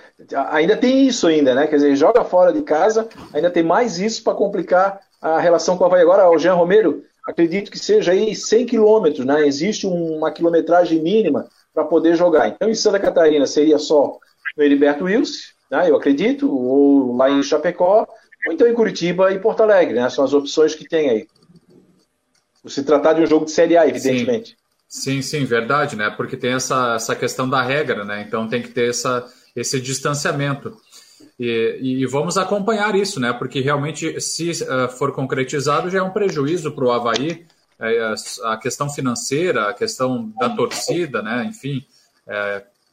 ainda tem isso ainda, né? Quer dizer, joga fora de casa, ainda tem mais isso para complicar a relação com o Havaí. Agora, o Jean Romero, acredito que seja aí 100 quilômetros, né? Existe uma quilometragem mínima para poder jogar. Então, em Santa Catarina seria só no Heriberto Wilson, né? Eu acredito, ou lá em Chapecó, ou então em Curitiba e Porto Alegre, né? São as opções que tem aí. Se tratar de um jogo de Série A, evidentemente. Sim, sim, sim verdade, né? Porque tem essa, essa questão da regra, né? Então tem que ter essa, esse distanciamento. E, e, vamos acompanhar isso, né? Porque realmente, se uh, for concretizado, já é um prejuízo para o Havaí. É, a questão financeira, a questão da torcida, né? Enfim,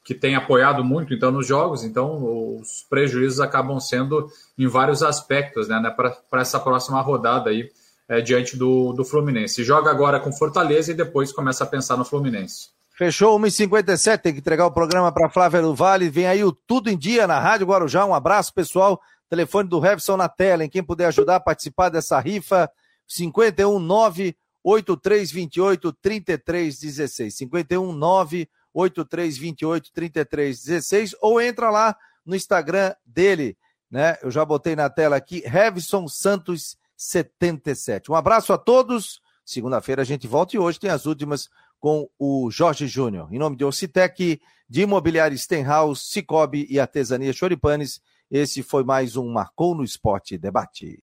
que tem apoiado muito então nos jogos, então os prejuízos acabam sendo em vários aspectos, né? Para essa próxima rodada aí é, diante do, do Fluminense. Joga agora com Fortaleza e depois começa a pensar no Fluminense. Fechou 1h57, tem que entregar o programa para Flávia do Vale. Vem aí o Tudo em Dia na Rádio Guarujá. Um abraço, pessoal. Telefone do Revson na tela, em quem puder ajudar a participar dessa rifa, 519 8328 3316. 519 8328 3316 ou entra lá no Instagram dele, né? Eu já botei na tela aqui, Revson Santos 77. Um abraço a todos. Segunda-feira a gente volta e hoje tem as últimas com o Jorge Júnior. Em nome de Ocitec, de Imobiliário Stenhouse, Cicobi e Artesania Choripanes, esse foi mais um Marcou no Esporte Debate.